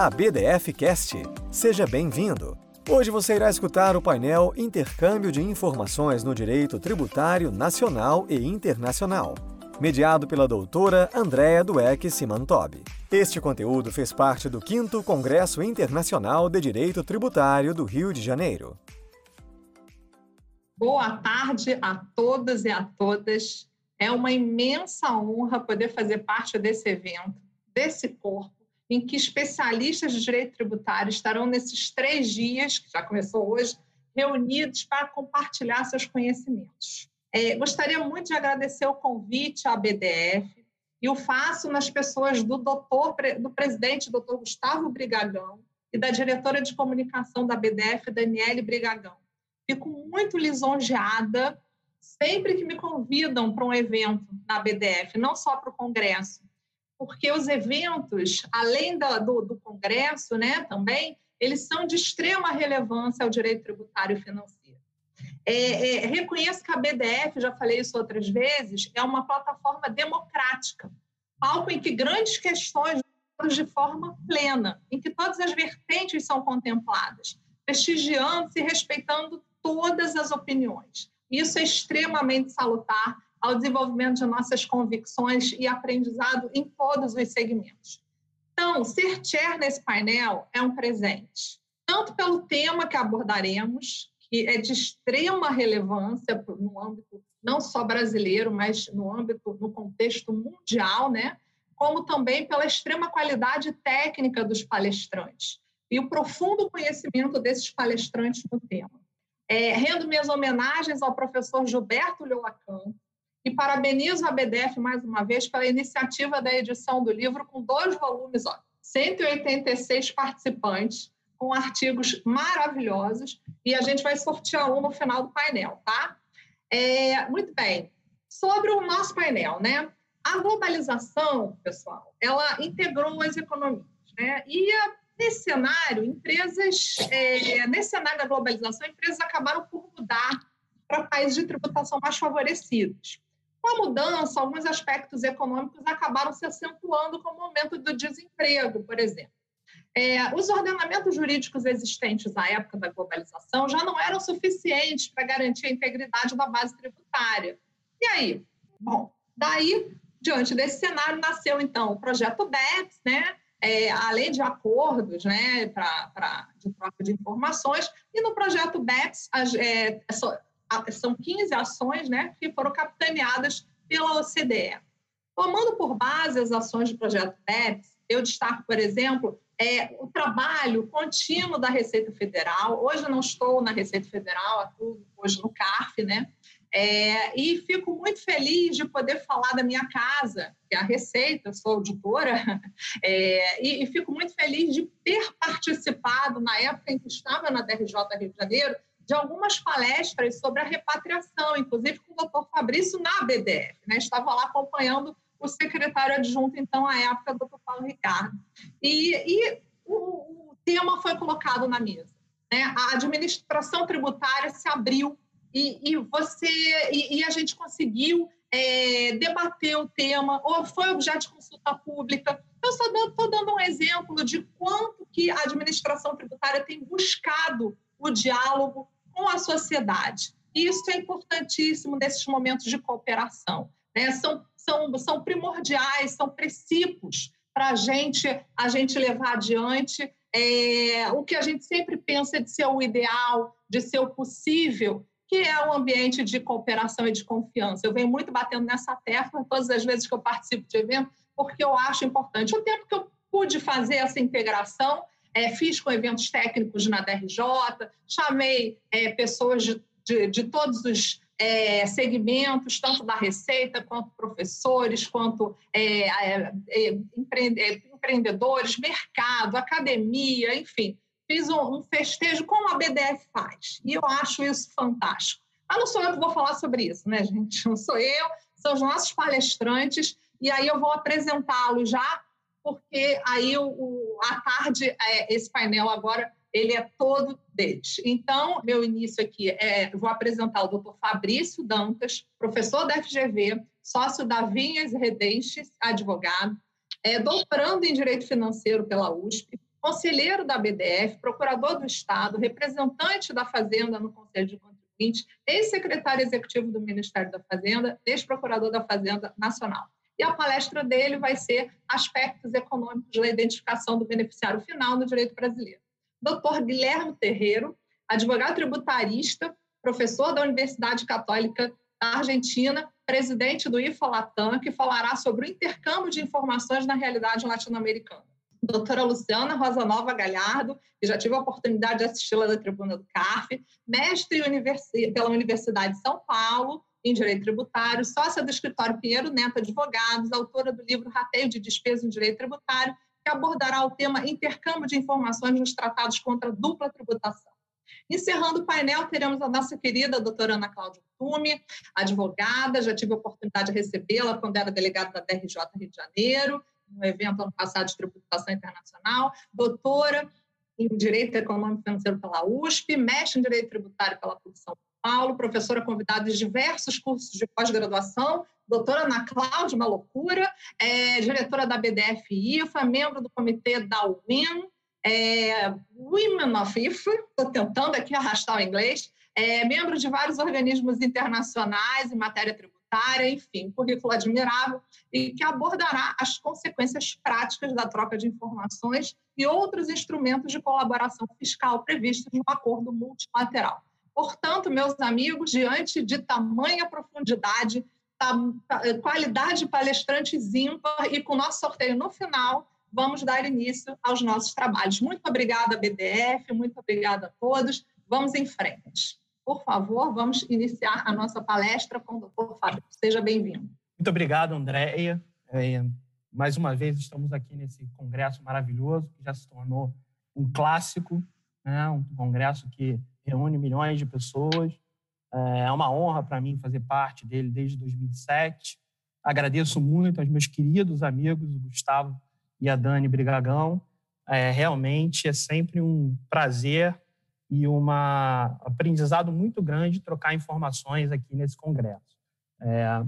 a BDF Cast. Seja bem-vindo. Hoje você irá escutar o painel Intercâmbio de Informações no Direito Tributário Nacional e Internacional, mediado pela doutora Andréa Dueck Simantobi. Este conteúdo fez parte do 5 Congresso Internacional de Direito Tributário do Rio de Janeiro. Boa tarde a todos e a todas. É uma imensa honra poder fazer parte desse evento, desse corpo em que especialistas de direito tributário estarão nesses três dias, que já começou hoje, reunidos para compartilhar seus conhecimentos. É, gostaria muito de agradecer o convite à BDF e o faço nas pessoas do doutor, do presidente, doutor Gustavo Brigagão, e da diretora de comunicação da BDF, Daniele Brigagão. Fico muito lisonjeada sempre que me convidam para um evento na BDF, não só para o congresso, porque os eventos, além do, do, do Congresso, né, também, eles são de extrema relevância ao direito tributário financeiro. É, é, reconheço que a BDF, já falei isso outras vezes, é uma plataforma democrática, palco em que grandes questões de forma plena, em que todas as vertentes são contempladas, prestigiando-se e respeitando todas as opiniões. Isso é extremamente salutar ao desenvolvimento de nossas convicções e aprendizado em todos os segmentos. Então, ser chair nesse painel é um presente, tanto pelo tema que abordaremos, que é de extrema relevância no âmbito não só brasileiro, mas no âmbito, no contexto mundial, né? como também pela extrema qualidade técnica dos palestrantes e o profundo conhecimento desses palestrantes no tema. É, rendo minhas homenagens ao professor Gilberto Leoacan, e parabenizo a BDF mais uma vez pela iniciativa da edição do livro com dois volumes, ó, 186 participantes, com artigos maravilhosos, e a gente vai sortear um no final do painel, tá? É, muito bem. Sobre o nosso painel, né? A globalização, pessoal, ela integrou as economias, né? E nesse cenário, empresas, é, nesse cenário da globalização, empresas acabaram por mudar para países de tributação mais favorecidos. Com a mudança, alguns aspectos econômicos acabaram se acentuando, como o aumento do desemprego, por exemplo. É, os ordenamentos jurídicos existentes à época da globalização já não eram suficientes para garantir a integridade da base tributária. E aí? Bom, daí, diante desse cenário, nasceu então o projeto BEPS, né? É, a lei de acordos né, pra, pra, de troca de informações, e no projeto BEPS, as, é, são 15 ações né, que foram capitaneadas pela OCDE. Tomando por base as ações do projeto BEPS, eu destaco, por exemplo, é, o trabalho contínuo da Receita Federal. Hoje eu não estou na Receita Federal, atuo hoje no CARF, né? É, e fico muito feliz de poder falar da minha casa, que é a Receita, sou auditora, é, e, e, fico muito feliz de ter participado, na época em que estava na DRJ Rio de Janeiro, de algumas palestras sobre a repatriação, inclusive com o doutor Fabrício na BDF. Né? Estava lá acompanhando o secretário adjunto, então, à época, o doutor Paulo Ricardo. E, e o, o, tema foi colocado na mesa. Né? A administração tributária se abriu e, e você e, e, a gente conseguiu é, debater o tema, ou foi objeto de consulta pública. Eu só estou dando um exemplo de quanto que a administração tributária tem buscado o diálogo com a sociedade. Isso é importantíssimo nesses momentos de cooperação. Né? São, são, são primordiais, são princípios para gente, a gente levar adiante é, o que a gente sempre pensa de ser o ideal, de ser o possível, que é um ambiente de cooperação e de confiança. Eu venho muito batendo nessa tecla todas as vezes que eu participo de evento, porque eu acho importante. O tempo que eu pude fazer essa integração, é, fiz com eventos técnicos na DRJ, chamei é, pessoas de, de, de, todos os é, segmentos, tanto da Receita, quanto professores, quanto é, é, é, empreendedores, mercado, academia, enfim. Fiz um, um festejo como a BDF faz, e eu acho isso fantástico. Mas não sou eu que vou falar sobre isso, né, gente? Não sou eu, são os nossos palestrantes, e aí eu vou apresentá-los já porque aí o, o à tarde, é, esse painel agora, ele é todo deles. Então, meu início aqui é, vou apresentar o doutor Fabrício Dantas, professor da FGV, sócio da Vinhas Redentes, advogado, é doutorando em Direito Financeiro pela USP, conselheiro da BDF, procurador do Estado, representante da Fazenda no Conselho de Contribuintes, ex-secretário executivo do Ministério da Fazenda, ex-procurador da Fazenda Nacional. E a palestra dele vai ser Aspectos Econômicos da Identificação do Beneficiário Final no Direito Brasileiro. Dr. Guilherme Terreiro, advogado tributarista, professor da Universidade Católica da Argentina, presidente do IFA-Latam, que falará sobre o intercâmbio de informações na realidade latino-americana doutora Luciana Rosa Nova Galhardo, que já tive a oportunidade de assisti-la da tribuna do CARF, mestre pela Universidade de São Paulo em Direito Tributário, sócia do escritório Pinheiro Neto Advogados, autora do livro Rateio de Despesa em Direito Tributário, que abordará o tema intercâmbio de informações nos tratados contra dupla tributação. Encerrando o painel, teremos a nossa querida doutora Ana Cláudia Tume, advogada, já tive a oportunidade de recebê-la quando era delegada da DRJ Rio de Janeiro, no evento ano passado de tributação internacional, doutora em Direito Econômico e Financeiro pela USP, mestre em Direito Tributário pela São Paulo, professora convidada em diversos cursos de pós-graduação, doutora Ana Cláudia, uma loucura, é, diretora da BDF-IFA, membro do comitê da UIN, é, Women of IFA, estou tentando aqui arrastar o inglês, é, membro de vários organismos internacionais em matéria tributária, enfim, currículo admirável, e que abordará as consequências práticas da troca de informações e outros instrumentos de colaboração fiscal previstos no acordo multilateral. Portanto, meus amigos, diante de tamanha profundidade, qualidade de palestrantes ímpar e com o nosso sorteio no final, vamos dar início aos nossos trabalhos. Muito obrigada, BDF, muito obrigada a todos. Vamos em frente. Por favor, vamos iniciar a nossa palestra com o doutor Fábio. Seja bem-vindo. Muito obrigado, Andréia. É, mais uma vez estamos aqui nesse congresso maravilhoso, que já se tornou um clássico, né? um congresso que reúne milhões de pessoas. É, é uma honra para mim fazer parte dele desde 2007. Agradeço muito aos meus queridos amigos, o Gustavo e a Dani Brigagão. É, realmente é sempre um prazer e um aprendizado muito grande trocar informações aqui nesse congresso. É,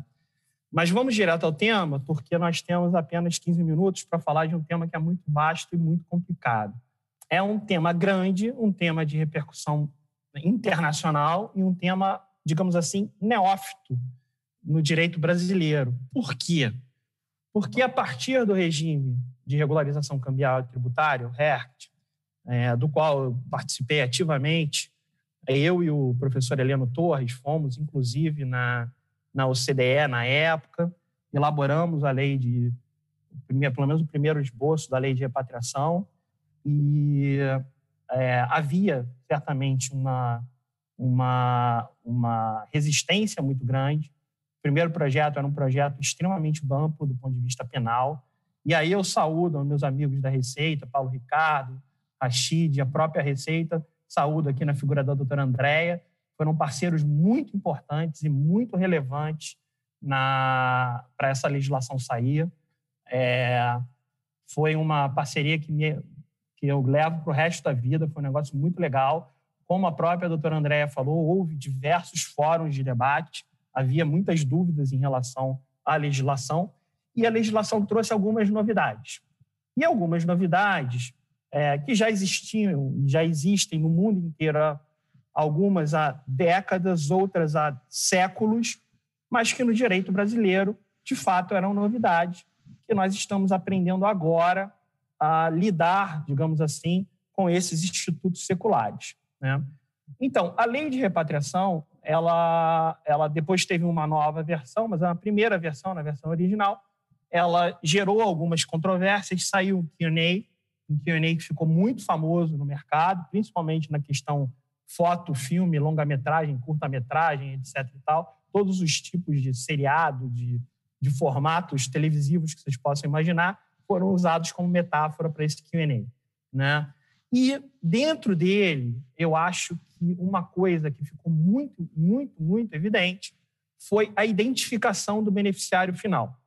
mas vamos direto ao tema, porque nós temos apenas 15 minutos para falar de um tema que é muito vasto e muito complicado. É um tema grande, um tema de repercussão internacional e um tema, digamos assim, neófito no direito brasileiro. Por quê? Porque a partir do regime de regularização cambial e tributário, RERCT, é, do qual eu participei ativamente. Eu e o professor Heleno Torres fomos, inclusive, na, na OCDE na época, elaboramos a lei de, pelo menos o primeiro esboço da lei de repatriação, e é, havia certamente uma, uma, uma resistência muito grande. O primeiro projeto era um projeto extremamente amplo do ponto de vista penal, e aí eu saúdo meus amigos da Receita, Paulo Ricardo, a CHID, a própria Receita, saúde aqui na figura da doutora Andréia, foram parceiros muito importantes e muito relevantes para essa legislação sair. É, foi uma parceria que, me, que eu levo para o resto da vida, foi um negócio muito legal. Como a própria doutora Andréia falou, houve diversos fóruns de debate, havia muitas dúvidas em relação à legislação, e a legislação trouxe algumas novidades. E algumas novidades é, que já existiam, já existem no mundo inteiro, algumas há décadas, outras há séculos, mas que no direito brasileiro, de fato, eram novidades, que nós estamos aprendendo agora a lidar, digamos assim, com esses institutos seculares. Né? Então, a lei de repatriação, ela, ela depois teve uma nova versão, mas a primeira versão, na versão original, ela gerou algumas controvérsias, saiu o Q&A, um Q&A que ficou muito famoso no mercado, principalmente na questão foto, filme, longa-metragem, curta-metragem, etc. e tal, todos os tipos de seriado, de, de formatos televisivos que vocês possam imaginar, foram usados como metáfora para esse Q&A, né? E dentro dele, eu acho que uma coisa que ficou muito, muito, muito evidente foi a identificação do beneficiário final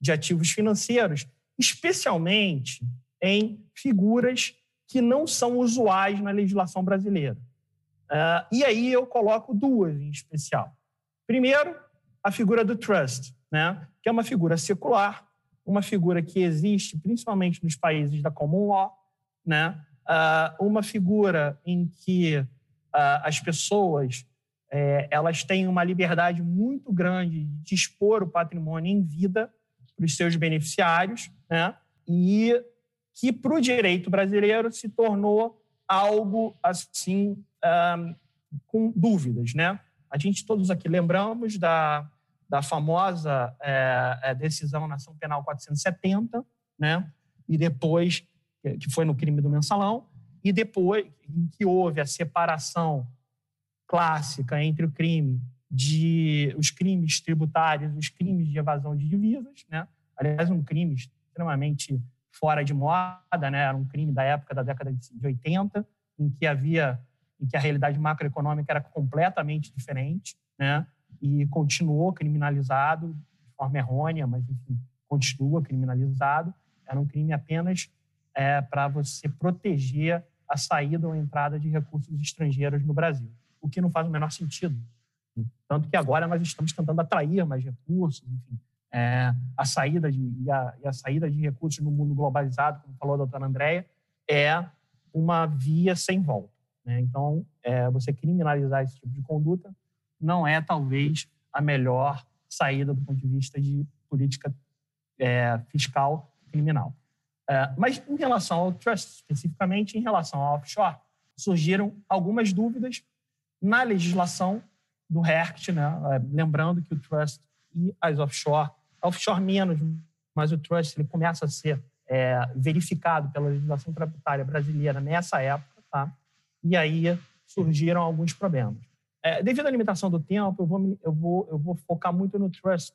de ativos financeiros, especialmente em figuras que não são usuais na legislação brasileira. Uh, e aí eu coloco duas em especial. Primeiro, a figura do trust, né? que é uma figura secular, uma figura que existe principalmente nos países da common law, né? Uh, uma figura em que uh, as pessoas é, elas têm uma liberdade muito grande de expor o patrimônio em vida para os seus beneficiários, né? e que para o direito brasileiro se tornou algo assim um, com dúvidas, né? A gente todos aqui lembramos da, da famosa é, decisão na ação penal 470, né? E depois que foi no crime do mensalão e depois em que houve a separação clássica entre o crime de os crimes tributários, os crimes de evasão de divisas, né? Aliás, um crime extremamente fora de moda, né? Era um crime da época da década de 80, em que havia em que a realidade macroeconômica era completamente diferente, né? E continuou criminalizado de forma errônea, mas enfim, continua criminalizado. Era um crime apenas é, para você proteger a saída ou entrada de recursos estrangeiros no Brasil, o que não faz o menor sentido. Tanto que agora nós estamos tentando atrair mais recursos, enfim, é, a saída de, e a, e, a, saída de recursos no mundo globalizado, como falou a doutora Andréia, é uma via sem volta. Né? Então, é, você criminalizar esse tipo de conduta não é, talvez, a melhor saída do ponto de vista de política é, fiscal criminal. É, mas, em relação ao trust, especificamente em relação ao offshore, surgiram algumas dúvidas na legislação do HERCT, né? É, lembrando que o trust e as offshore offshore menos, mas o trust ele começa a ser é, verificado pela legislação tributária brasileira nessa época, tá? E aí surgiram alguns problemas. É, devido à limitação do tempo, eu vou, eu vou, eu vou focar muito no trust,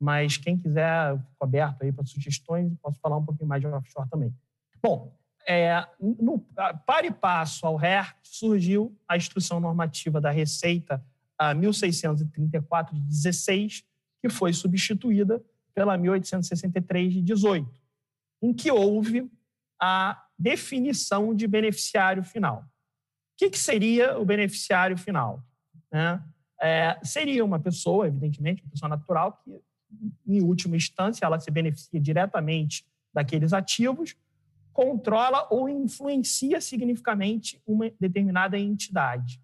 mas quem quiser, eu fico aberto aí para sugestões posso falar um pouquinho mais de offshore também. Bom, é, no, para e passo ao RER, surgiu a Instrução Normativa da Receita a 1634 de 16, que foi substituída pela 1863 de 18, em que houve a definição de beneficiário final. O que, que seria o beneficiário final? Né? É, seria uma pessoa, evidentemente, uma pessoa natural, que, em última instância, ela se beneficia diretamente daqueles ativos, controla ou influencia significativamente uma determinada entidade.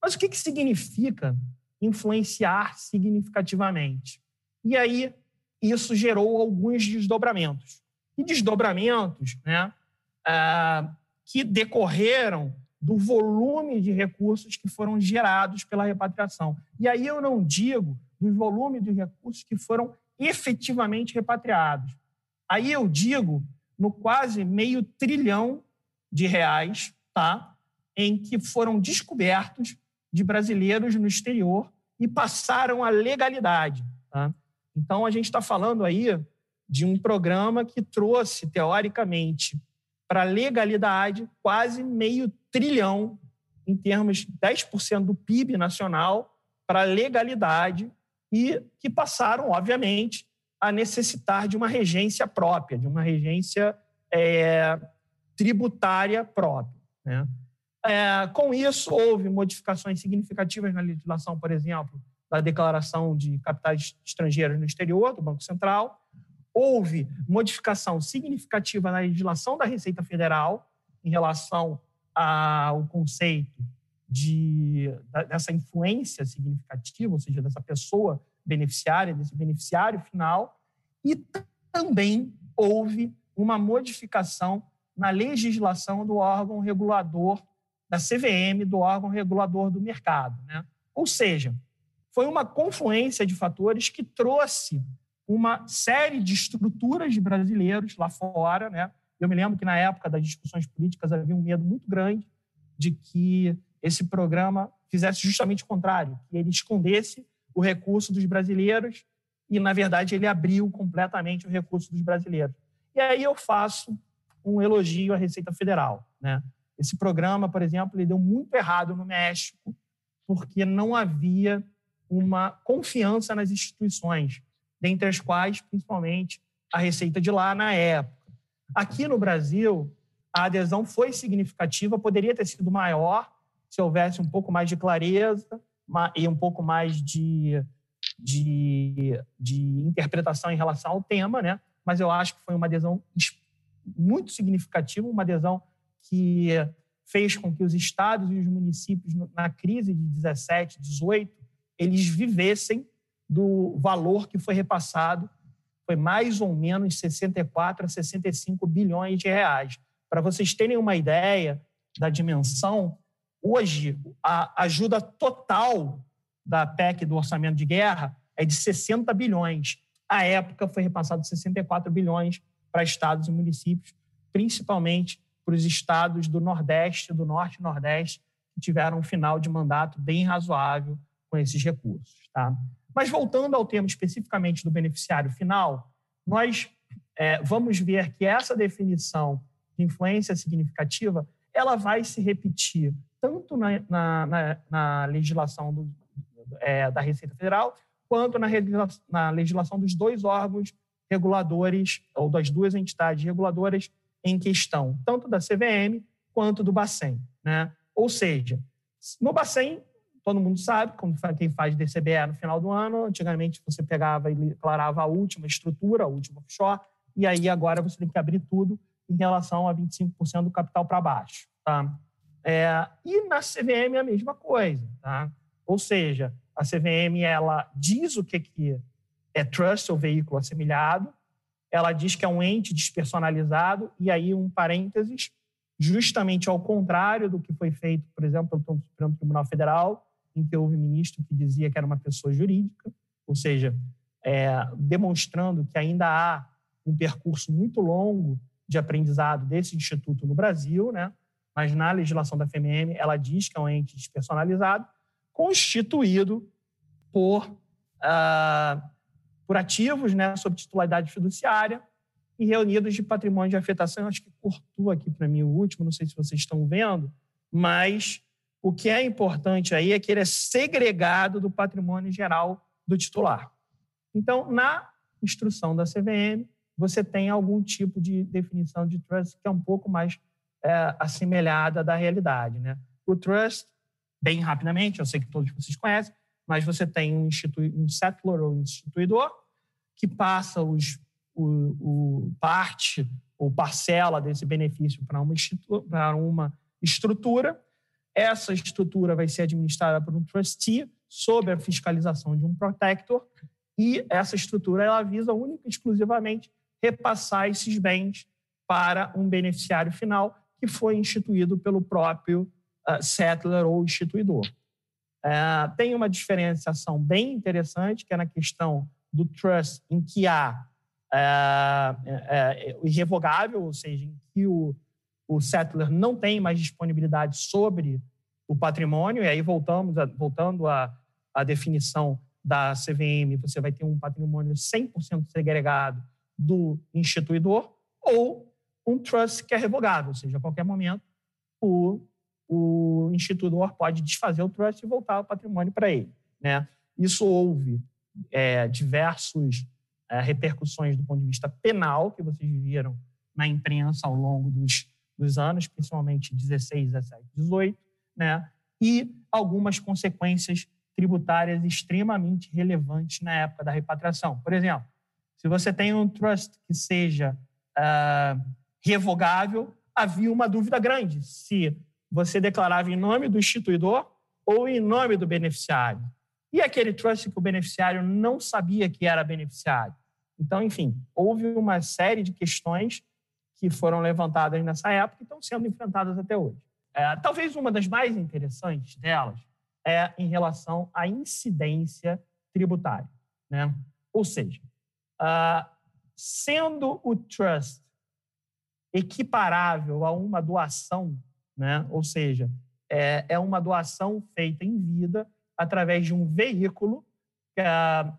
Mas o que, que significa influenciar significativamente. E aí, isso gerou alguns desdobramentos. E desdobramentos né, ah, que decorreram do volume de recursos que foram gerados pela repatriação. E aí eu não digo do volume de recursos que foram efetivamente repatriados. Aí eu digo no quase meio trilhão de reais, tá? em que foram descobertos de brasileiros no exterior e passaram a legalidade. Tá? Então, a gente está falando aí de um programa que trouxe, teoricamente, para a legalidade quase meio trilhão, em termos de 10% do PIB nacional, para legalidade e que passaram, obviamente, a necessitar de uma regência própria, de uma regência é, tributária própria. Né? É, com isso, houve modificações significativas na legislação, por exemplo, da declaração de capitais estrangeiros no exterior, do Banco Central. Houve modificação significativa na legislação da Receita Federal em relação ao conceito de, dessa influência significativa, ou seja, dessa pessoa beneficiária, desse beneficiário final. E também houve uma modificação na legislação do órgão regulador da CVM, do órgão regulador do mercado. Né? Ou seja, foi uma confluência de fatores que trouxe uma série de estruturas de brasileiros lá fora. Né? Eu me lembro que, na época das discussões políticas, havia um medo muito grande de que esse programa fizesse justamente o contrário, que ele escondesse o recurso dos brasileiros e, na verdade, ele abriu completamente o recurso dos brasileiros. E aí eu faço um elogio à Receita Federal. Né? Esse programa, por exemplo, ele deu muito errado no México, porque não havia uma confiança nas instituições, dentre as quais, principalmente, a Receita de lá na época. Aqui no Brasil, a adesão foi significativa, poderia ter sido maior se houvesse um pouco mais de clareza e um pouco mais de, de, de interpretação em relação ao tema, né? mas eu acho que foi uma adesão muito significativa, uma adesão que fez com que os estados e os municípios, na crise de 17, 18, eles vivessem do valor que foi repassado, foi mais ou menos 64 a 65 bilhões de reais. Para vocês terem uma ideia da dimensão, hoje a ajuda total da PEC do orçamento de guerra é de 60 bilhões. À época foi repassado 64 bilhões para estados e municípios, principalmente para os estados do Nordeste, do Norte e Nordeste, que tiveram um final de mandato bem razoável com esses recursos. Tá? Mas voltando ao tema especificamente do beneficiário final, nós é, vamos ver que essa definição de influência significativa ela vai se repetir tanto na, na, na, na legislação do, é, da Receita Federal quanto na, legislação dos dois órgãos reguladores ou das duas entidades reguladoras em questão, tanto da CVM quanto do Bacen. Né? Ou seja, no Bacen, todo mundo sabe, como quem faz DCBE no final do ano, antigamente você pegava e declarava a última estrutura, a última offshore, e aí agora você tem que abrir tudo em relação a 25% do capital para baixo. Tá? É, e na CVM é a mesma coisa. Tá? Ou seja, a CVM ela diz o que, que é trust, ou veículo assemelhado, ela diz que é um ente despersonalizado, e aí um parênteses, justamente ao contrário do que foi feito, por exemplo, pelo Supremo Tribunal Federal, em que houve ministro que dizia que era uma pessoa jurídica, ou seja, é, demonstrando que ainda há um percurso muito longo de aprendizado desse instituto no Brasil, né? mas na legislação da FMM ela diz que é um ente despersonalizado, constituído por uh, por ativos né, sob titularidade fiduciária e reunidos de patrimônio de afetação. Eu acho que cortou aqui para mim o último, não sei se vocês estão vendo, mas o que é importante aí é que ele é segregado do patrimônio geral do titular. Então, na instrução da CVM, você tem algum tipo de definição de trust que é um pouco mais é, assemelhada da realidade. Né? O trust, bem rapidamente, eu sei que todos vocês conhecem, mas você tem um, um settler ou um instituidor, que passa os, o, o parte ou parcela desse benefício para uma, para uma estrutura. Essa estrutura vai ser administrada por um trustee sob a fiscalização de um protector e essa estrutura ela visa única e exclusivamente repassar esses bens para um beneficiário final que foi instituído pelo próprio uh, settler ou instituidor. Uh, tem uma diferenciação bem interessante, que é na questão do trust em que há o irrevogável, ou seja, em que o, o settler não tem mais disponibilidade sobre o patrimônio, e aí voltamos a, voltando à, definição da CVM, você vai ter um patrimônio 100% segregado do instituidor, ou um trust que é revogável, ou seja, a qualquer momento o, o instituidor pode desfazer o trust e voltar o patrimônio para ele. Né? Isso houve é, diversos é, repercussões do ponto de vista penal que vocês viram na imprensa ao longo dos, dos anos, principalmente 16, 17, 18, né? e algumas consequências tributárias extremamente relevantes na época da repatriação. Por exemplo, se você tem um trust que seja uh, revogável, havia uma dúvida grande se você declarava em nome do instituidor ou em nome do beneficiário. E aquele trust que o beneficiário não sabia que era beneficiário. Então, enfim, houve uma série de questões que foram levantadas nessa época e estão sendo enfrentadas até hoje. É, talvez uma das mais interessantes delas é em relação à incidência tributária. Né? Ou seja, uh, sendo o trust equiparável a uma doação, né? ou seja, é, é uma doação feita em vida através de um veículo uh,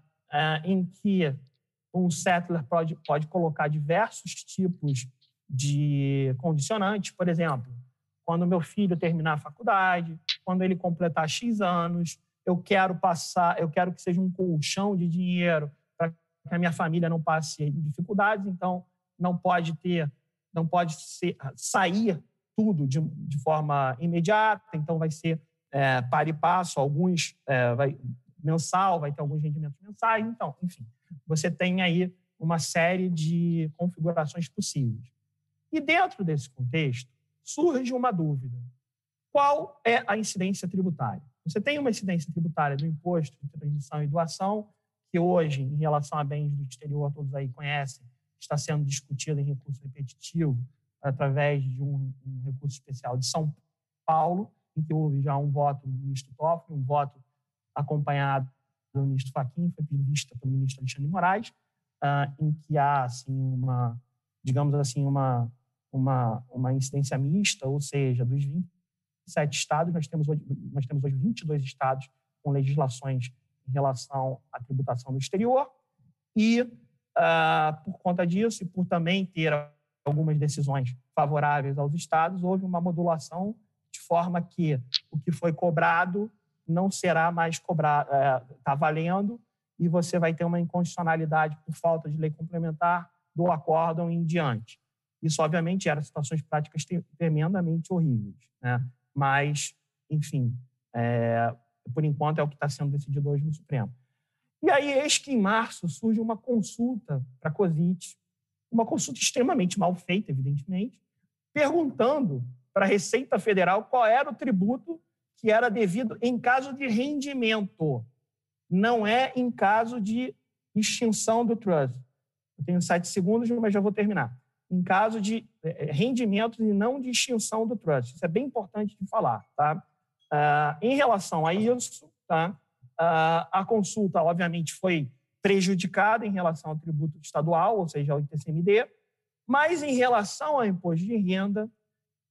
em que um settler pode, pode colocar diversos tipos de condicionantes. Por exemplo, quando meu filho terminar a faculdade, quando ele completar X anos, eu quero passar, eu quero que seja um colchão de dinheiro para que a minha família não passe dificuldades, então não pode ter, não pode ser, sair tudo de, de forma imediata, então vai ser é, para e passo, alguns é, vai, mensal, vai ter alguns rendimentos mensais. Então, enfim, você tem aí uma série de configurações possíveis. E dentro desse contexto, surge uma dúvida. Qual é a incidência tributária? Você tem uma incidência tributária do imposto de transmissão e doação, que hoje, em relação a bens do exterior, todos aí conhecem, está sendo discutida em recurso repetitivo através de um, um, recurso especial de São Paulo, em que houve já um voto do ministro Toffoli, um voto acompanhado do ministro Fachin, foi pedido vista pelo ministro Alexandre Moraes, uh, em que há assim uma, digamos assim, uma uma uma incidência mista, ou seja, dos 27 estados, nós temos hoje, nós temos hoje 22 estados com legislações em relação à tributação no exterior e uh, por conta disso e por também ter algumas decisões favoráveis aos estados, houve uma modulação de forma que o que foi cobrado não será mais cobrado, está é, valendo, e você vai ter uma inconstitucionalidade por falta de lei complementar do acórdão em diante. Isso, obviamente, era situações práticas tremendamente horríveis, né? mas, enfim, é, por enquanto é o que está sendo decidido hoje no Supremo. E aí, eis que em março surge uma consulta para a COSIT, uma consulta extremamente mal feita, evidentemente, perguntando para a Receita Federal qual era o tributo que era devido em caso de rendimento, não é em caso de extinção do trust. Eu tenho sete segundos, mas já vou terminar. Em caso de é, é, rendimentos e não de extinção do trust. Isso é bem importante de falar. Tá? Uh, em relação a isso, tá? Uh, a consulta, obviamente, foi prejudicada em relação ao tributo estadual, ou seja, ao ITCMD, mas em relação ao imposto de renda,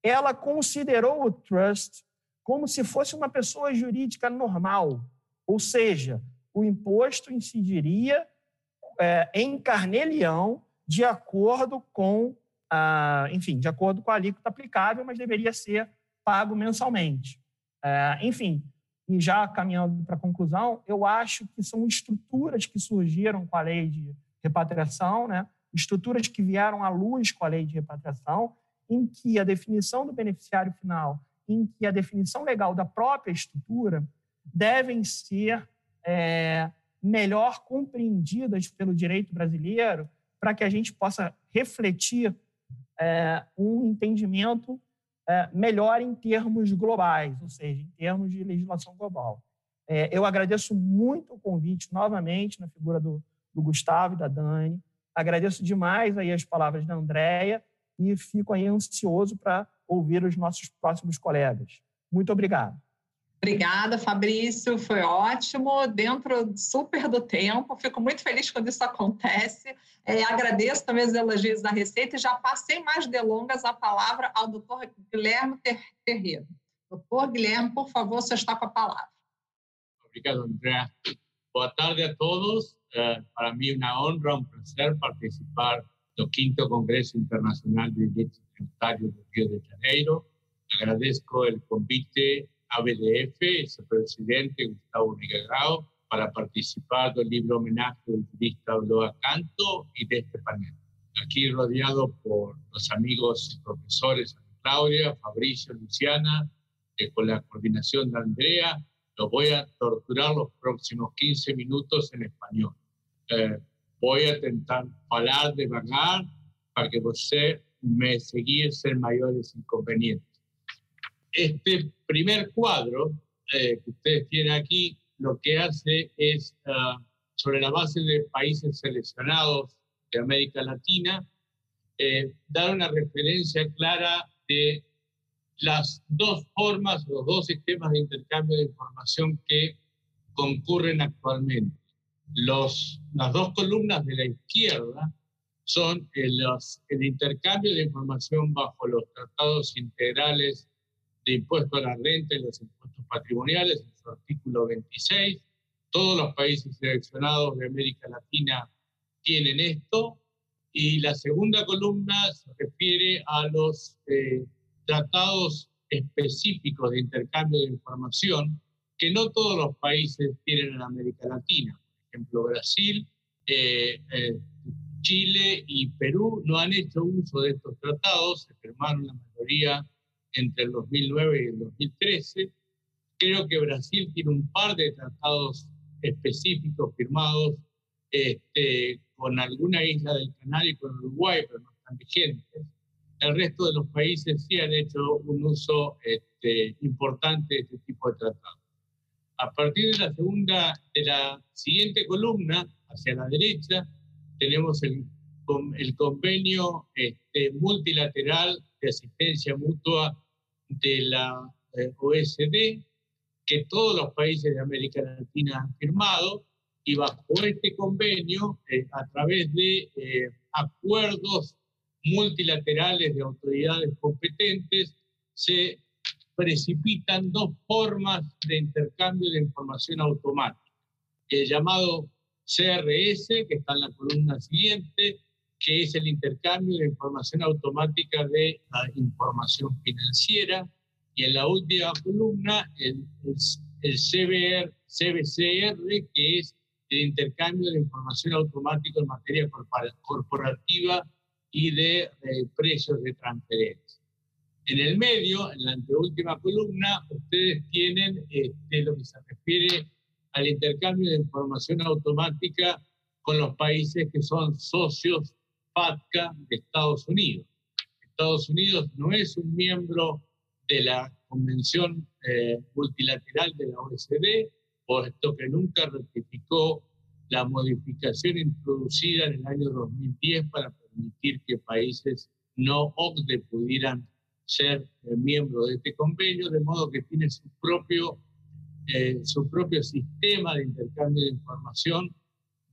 ela considerou o trust como se fosse uma pessoa jurídica normal, ou seja, o imposto incidiria é, em carnelião de acordo com, a, enfim, de acordo com a alíquota aplicável, mas deveria ser pago mensalmente. É, enfim, e já caminhando para a conclusão, eu acho que são estruturas que surgiram com a lei de repatriação, né? estruturas que vieram à luz com a lei de repatriação, em que a definição do beneficiário final, em que a definição legal da própria estrutura devem ser é, melhor compreendidas pelo direito brasileiro para que a gente possa refletir é, um entendimento é, melhor em termos globais, ou seja, em termos de legislação global. É, eu agradeço muito o convite novamente na figura do, do Gustavo e da Dani. Agradeço demais aí as palavras da Andréia e fico aí ansioso para ouvir os nossos próximos colegas. Muito obrigado. Obrigada, Fabrício, foi ótimo, dentro super do tempo. Fico muito feliz quando isso acontece. É, agradeço também os elogios da Receita e já passei mais delongas a palavra ao doutor Guilherme Terreiro. Doutor Guilherme, por favor, você está com a palavra. Obrigado, André. Boa tarde a todos. Uh, para mim é uma honra, um prazer participar do 5 Congresso Internacional de Direito Tributário do Rio de Janeiro. Agradeço o convite ABDF, su presidente Gustavo Vigagao, para participar del libro homenaje del jurista Bloa Canto y de este panel. Aquí rodeado por los amigos y profesores Claudia, Fabricio, Luciana, que con la coordinación de Andrea, lo voy a torturar los próximos 15 minutos en español. Eh, voy a intentar hablar vagar para que usted me seguir sin mayores inconvenientes. Este primer cuadro eh, que ustedes tienen aquí lo que hace es, ah, sobre la base de países seleccionados de América Latina, eh, dar una referencia clara de las dos formas, los dos sistemas de intercambio de información que concurren actualmente. Los, las dos columnas de la izquierda son el, el intercambio de información bajo los tratados integrales de impuesto a la renta y los impuestos patrimoniales, en su artículo 26. Todos los países seleccionados de América Latina tienen esto. Y la segunda columna se refiere a los eh, tratados específicos de intercambio de información que no todos los países tienen en América Latina. Por ejemplo, Brasil, eh, eh, Chile y Perú no han hecho uso de estos tratados, se firmaron la mayoría entre el 2009 y el 2013. Creo que Brasil tiene un par de tratados específicos firmados este, con alguna isla del canal y con Uruguay, pero no están vigentes. el resto de los países sí han hecho un uso este, importante de este tipo de tratados. A partir de la segunda, de la siguiente columna, hacia la derecha, tenemos el, el convenio este, multilateral de asistencia mutua de la eh, OSD, que todos los países de América Latina han firmado, y bajo este convenio, eh, a través de eh, acuerdos multilaterales de autoridades competentes, se precipitan dos formas de intercambio de información automática. El llamado CRS, que está en la columna siguiente, que es el intercambio de información automática de la información financiera, y en la última columna el, el, CBR, CBCR, que es el intercambio de información automática en materia corporativa y de, precios de transferencia. En el medio, en la anteúltima columna, ustedes tienen este, lo que se refiere al intercambio de información automática con los países que son socios FATCA de Estados Unidos. Estados Unidos no es un miembro de la Convención eh, Multilateral de la OSD, puesto que nunca ratificó la modificación introducida en el año 2010 para permitir que países no OCDE pudieran ser eh, miembros de este convenio, de modo que tiene su propio, eh, su propio sistema de intercambio de información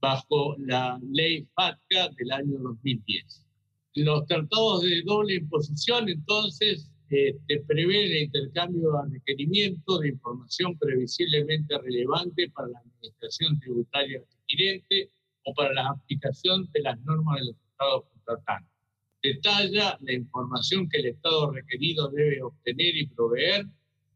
bajo la ley FATCA del año 2010. Los tratados de doble imposición, entonces, eh, prevén el intercambio de requerimientos de información previsiblemente relevante para la administración tributaria requirente o para la aplicación de las normas de los estados contratantes. Detalla la información que el Estado requerido debe obtener y proveer,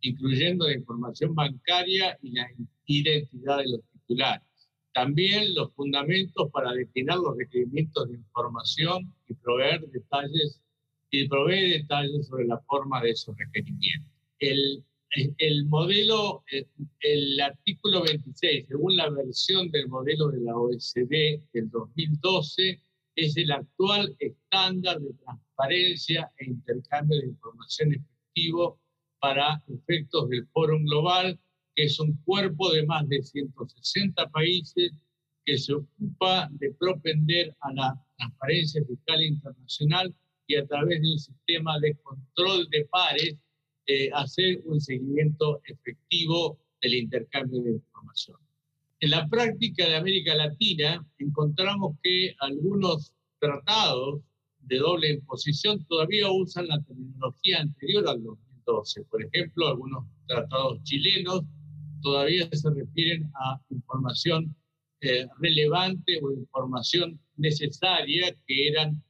incluyendo la información bancaria y la identidad de los titulares. También los fundamentos para definir los requerimientos de información y proveer detalles y provee detalles sobre la forma de esos requerimientos. El, el modelo, el artículo 26, según la versión del modelo de la OECD del 2012, es el actual estándar de transparencia e intercambio de información efectivo para efectos del Foro Global es un cuerpo de más de 160 países que se ocupa de propender a la transparencia fiscal internacional y a través de un sistema de control de pares eh, hacer un seguimiento efectivo del intercambio de información. En la práctica de América Latina encontramos que algunos tratados de doble imposición todavía usan la terminología anterior al 2012. Por ejemplo, algunos tratados chilenos todavía se refieren a información eh, relevante o información necesaria que, eran,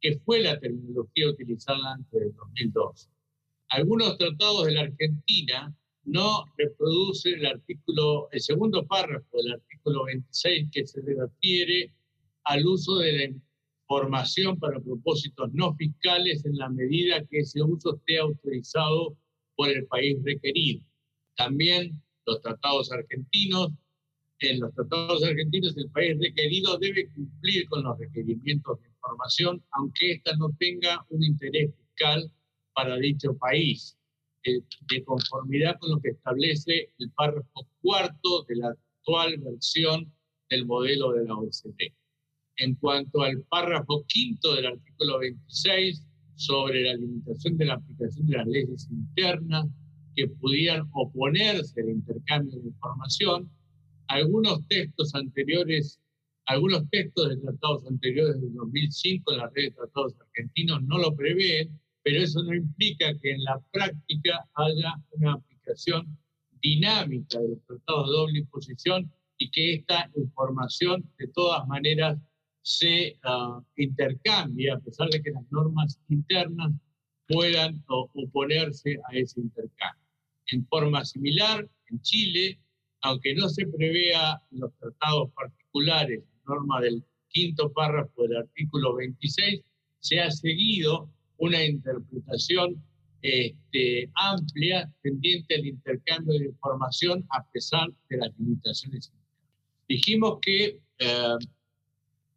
que fue la terminología utilizada antes del 2012. Algunos tratados de la Argentina no reproducen el artículo, el segundo párrafo del artículo 26 que se refiere al uso de la información para propósitos no fiscales en la medida que ese uso esté autorizado por el país requerido. También los tratados argentinos. En los tratados argentinos el país requerido debe cumplir con los requerimientos de información, aunque ésta no tenga un interés fiscal para dicho país, eh, de conformidad con lo que establece el párrafo cuarto de la actual versión del modelo de la OECD. En cuanto al párrafo quinto del artículo 26 sobre la limitación de la aplicación de las leyes internas, que pudieran oponerse al intercambio de información. Algunos textos anteriores, algunos textos de tratados anteriores del 2005 en la red de tratados argentinos no lo prevén, pero eso no implica que en la práctica haya una aplicación dinámica de los tratados de doble imposición y que esta información de todas maneras se uh, intercambie a pesar de que las normas internas puedan oponerse a ese intercambio en forma similar en Chile, aunque no se prevea en los tratados particulares, norma del quinto párrafo del artículo 26, se ha seguido una interpretación este, amplia tendiente al intercambio de información a pesar de las limitaciones. Dijimos que eh,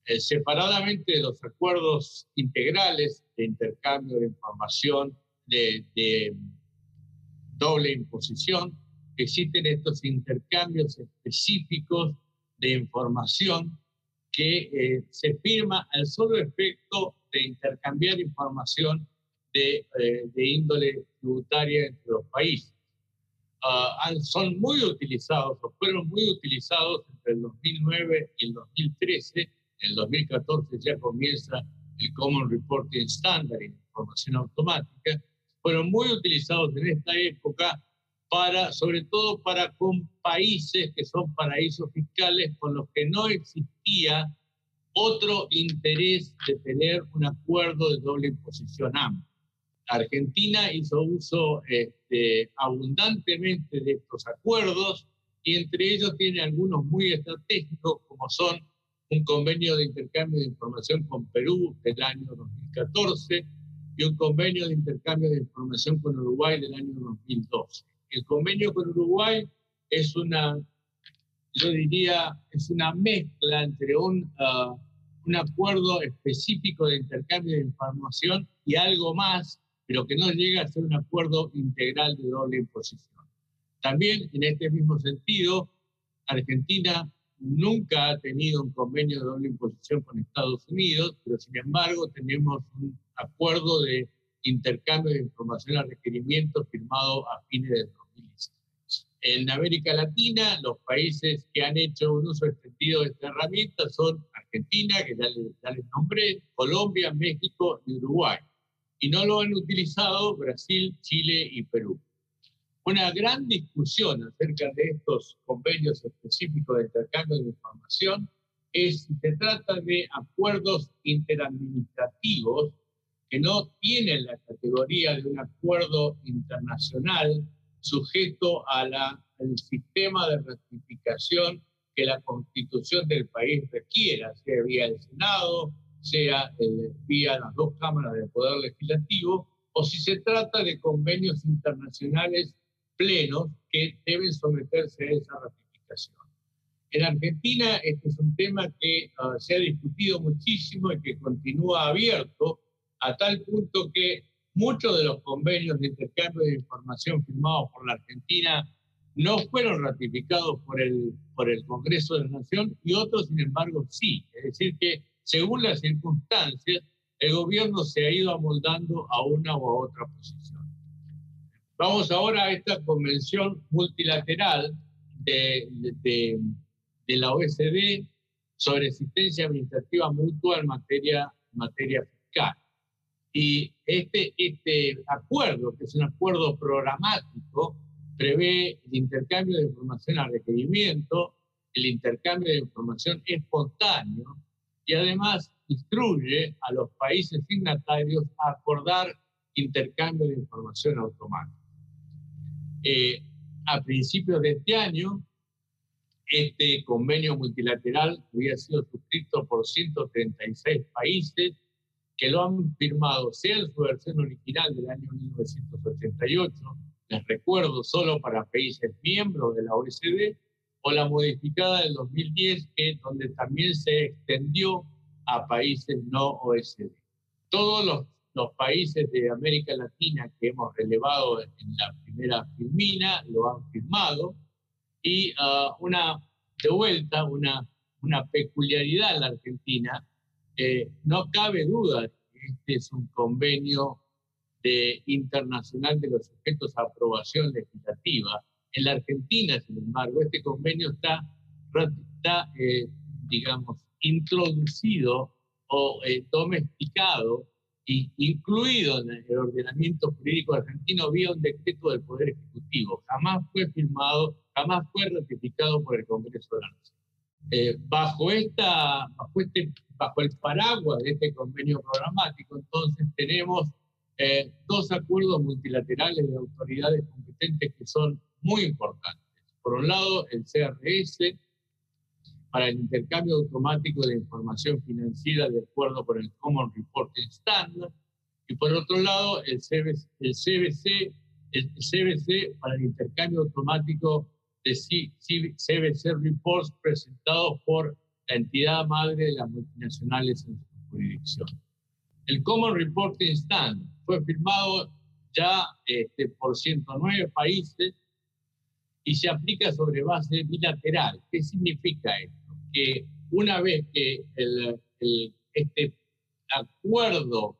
eh, separadamente de los acuerdos integrales de intercambio de información de, de doble imposición, existen estos intercambios específicos de información que eh, se firma al solo efecto de intercambiar información de, eh, de índole tributaria entre los países. Ah, son muy utilizados o fueron muy utilizados entre el 2009 y el 2013. En el 2014 ya comienza el Common Reporting Standard información automática. Fueron muy utilizados en esta época para, sobre todo para con países que son paraísos fiscales con los que no existía otro interés de tener un acuerdo de doble imposición amplio. Argentina hizo uso este, abundantemente de estos acuerdos y entre ellos tiene algunos muy estratégicos como son un convenio de intercambio de información con Perú del año 2014 y un convenio de intercambio de información con Uruguay del año 2012. El convenio con Uruguay es una, yo diría, es una mezcla entre un, ah, un acuerdo específico de intercambio de información y algo más pero que no llega a ser un acuerdo integral de doble imposición. También, en este mismo sentido, Argentina nunca ha tenido un convenio de doble imposición con Estados Unidos, pero sin embargo tenemos un acuerdo de intercambio de información a requerimiento firmado a fines de 2016. En América Latina, los países que han hecho un uso extendido de esta herramienta son Argentina, que ya les, ya les nombré, Colombia, México y Uruguay y no lo han utilizado Brasil, Chile y Perú. Una gran discusión acerca de estos convenios específicos de intercambio de información es si se trata de acuerdos interadministrativos no tienen la categoría de un acuerdo internacional sujeto al sistema de ratificación que la constitución del país requiera, sea vía el Senado, sea eh, vía las dos cámaras del Poder Legislativo, o si se trata de convenios internacionales plenos que deben someterse a esa ratificación. En Argentina este es un tema que ah, se ha discutido muchísimo y que continúa abierto a tal punto que muchos de los convenios de intercambio de información firmados por la Argentina no fueron ratificados por el, por el Congreso de la Nación y otros, sin embargo, sí. Es decir, que según las circunstancias, el gobierno se ha ido amoldando a una o a otra posición. Vamos ahora a esta convención multilateral de, de, de la OSD sobre asistencia administrativa mutua en materia, materia fiscal. Y este, este acuerdo, que es un acuerdo programático, prevé el intercambio de información a requerimiento, el intercambio de información espontáneo, y además instruye a los países signatarios a acordar intercambio de información automático. Eh, a principios de este año, este convenio multilateral había sido suscrito por 136 países que lo han firmado, sea en su versión original del año 1988, les recuerdo solo para países miembros de la OECD, o la modificada del 2010, que, donde también se extendió a países no OECD. Todos los, los países de América Latina que hemos relevado en la primera filmina lo han firmado y uh, una, de vuelta, una, una peculiaridad en la Argentina, eh, no cabe duda que este es un convenio internacional de los sujetos a aprobación legislativa, en la Argentina, sin embargo, este convenio está, está eh, digamos, introducido o eh, domesticado e incluido en el ordenamiento jurídico argentino vía un decreto del Poder Ejecutivo. Jamás fue firmado, jamás fue ratificado por el Congreso de la Nación. Eh, bajo, esta, bajo, este, bajo el paraguas de este convenio programático, entonces tenemos dos acuerdos multilaterales de autoridades competentes que son muy importantes. Por un lado, el CRS, para el intercambio automático de información financiera de acuerdo con el Common Reporting Standard, y por otro lado, el CBC, el CBC, el CBC para el intercambio automático de CBC reports presentados por la entidad madre de las multinacionales en su jurisdicción. El Common Reporting Standard fue firmado ya este, por 109 países y se aplica sobre base bilateral. ¿Qué significa esto? Que una vez que este acuerdo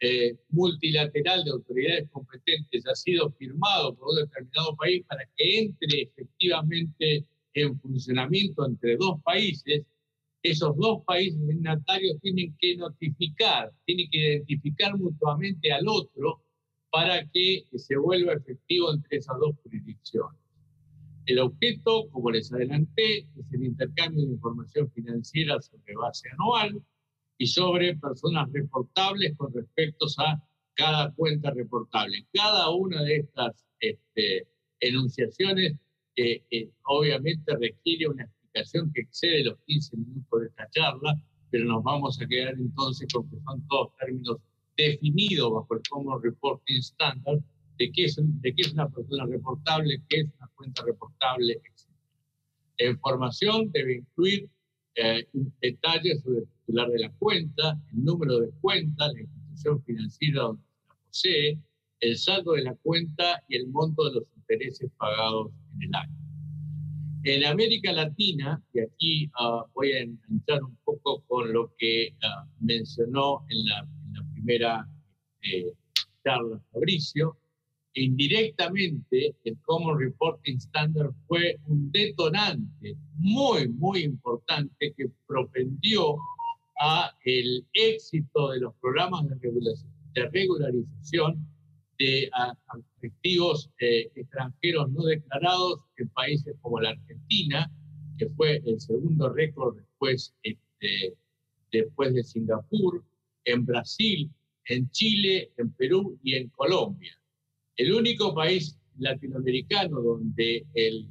eh, multilateral de autoridades competentes ha sido firmado por un determinado país para que entre efectivamente en funcionamiento entre dos países, esos dos países signatarios tienen que notificar, tienen que identificar mutuamente al otro para que se vuelva efectivo entre esas dos jurisdicciones. El objeto, como les adelanté, es el intercambio de información financiera sobre base anual y sobre personas reportables con respecto a cada cuenta reportable. Cada una de estas este, enunciaciones eh, eh, obviamente requiere una explicación que excede los 15 minutos de esta charla, pero nos vamos a quedar entonces con que son todos términos definidos bajo el Common Reporting Standard de qué es, de qué es una persona reportable, qué es una cuenta reportable, etc. La información debe incluir eh, detalles sobre el titular de la cuenta, el número de cuenta, la institución financiera donde la posee, el saldo de la cuenta y el monto de los intereses pagados en el año. En América Latina, y aquí uh, voy a enganchar un poco con lo que uh, mencionó en la, en la primera eh, charla Fabricio, indirectamente el Common Reporting Standard fue un detonante muy, muy importante que propendió a el éxito de los programas de, regularización de activos eh, extranjeros no declarados en países como la Argentina, que fue el segundo récord después, este, después de Singapur, en Brasil, en Chile, en Perú y en Colombia. El único país latinoamericano donde el,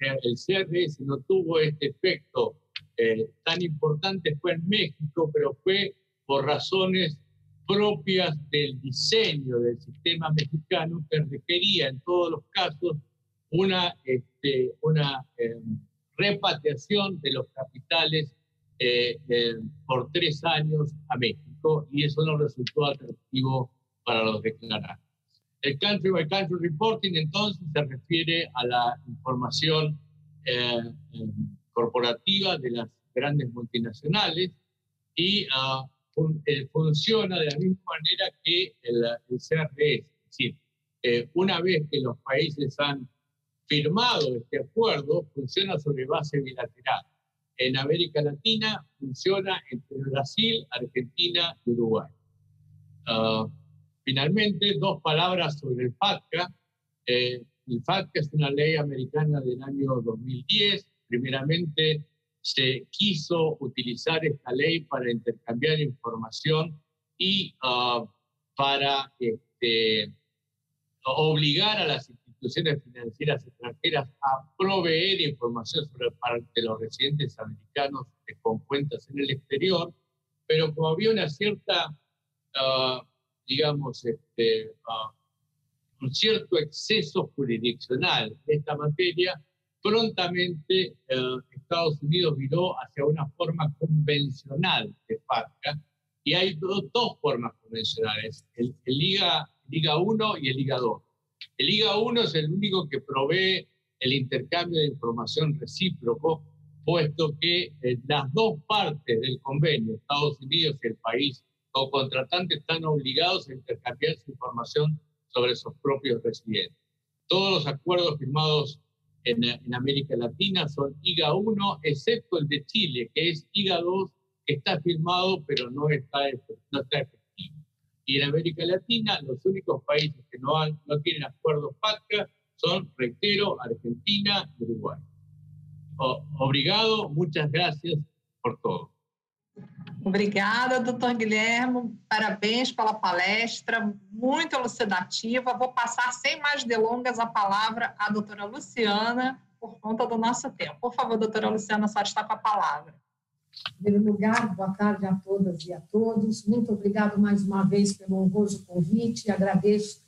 el CRS no tuvo este efecto eh, tan importante fue en México, pero fue por razones propias del diseño del sistema mexicano que requería en todos los casos una, este, una em, repatriación de los capitales eh, em, por tres años a México y eso no resultó atractivo para los declarantes. El country by country reporting entonces se refiere a la información eh, eh, corporativa de las grandes multinacionales y uh, funciona de la misma manera que el, el CRS. Es decir, eh, una vez que los países han firmado este acuerdo, funciona sobre base bilateral. En América Latina funciona entre Brasil, Argentina y Uruguay. Uh, Finalmente, dos palabras sobre el FATCA. Eh, el FATCA es una ley americana del año 2010. Primeramente, se quiso utilizar esta ley para intercambiar información y ah, para este, obligar a las instituciones financieras extranjeras a proveer información sobre parte de los residentes americanos con cuentas en el exterior, pero como había una cierta uh, digamos, este, un cierto exceso jurisdiccional de esta materia, prontamente eh, Estados Unidos viró hacia una forma convencional de FATCA y hay dos formas convencionales, el, el, Liga, Liga 1 y el Liga 2. El Liga 1 es el único que provee el intercambio de información recíproco, puesto que eh, las dos partes del convenio, Estados Unidos y el país o contratantes están obligados a intercambiar su información sobre sus propios residentes. Todos los acuerdos firmados en, en, América Latina son IGA 1, excepto el de Chile, que es IGA 2, que está firmado pero no está, no está efectivo. Y en América Latina, los únicos países que no, han, no tienen acuerdos FATCA son, reitero, Argentina y Uruguay. O, obrigado, muchas gracias por todo. Obrigada, doutor Guilherme. Parabéns pela palestra, muito elucidativa. Vou passar, sem mais delongas, a palavra à doutora Luciana, por conta do nosso tempo. Por favor, doutora Luciana, senhora está com a palavra. Em primeiro lugar, boa tarde a todas e a todos. Muito obrigado mais uma vez pelo honroso convite. Agradeço,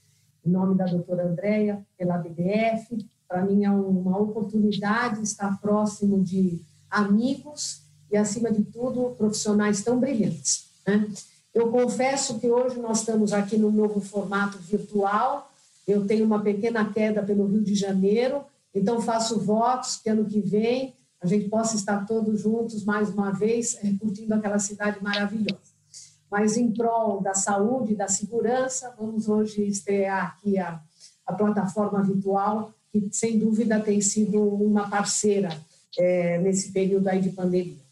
em nome da doutora Andréia, pela BDF. Para mim é uma oportunidade estar próximo de amigos e, acima de tudo, profissionais tão brilhantes. Né? Eu confesso que hoje nós estamos aqui no novo formato virtual, eu tenho uma pequena queda pelo Rio de Janeiro, então faço votos que ano que vem a gente possa estar todos juntos mais uma vez, eh, curtindo aquela cidade maravilhosa. Mas em prol da saúde da segurança, vamos hoje estrear aqui a, a plataforma virtual, que sem dúvida tem sido uma parceira é, nesse período aí de pandemia.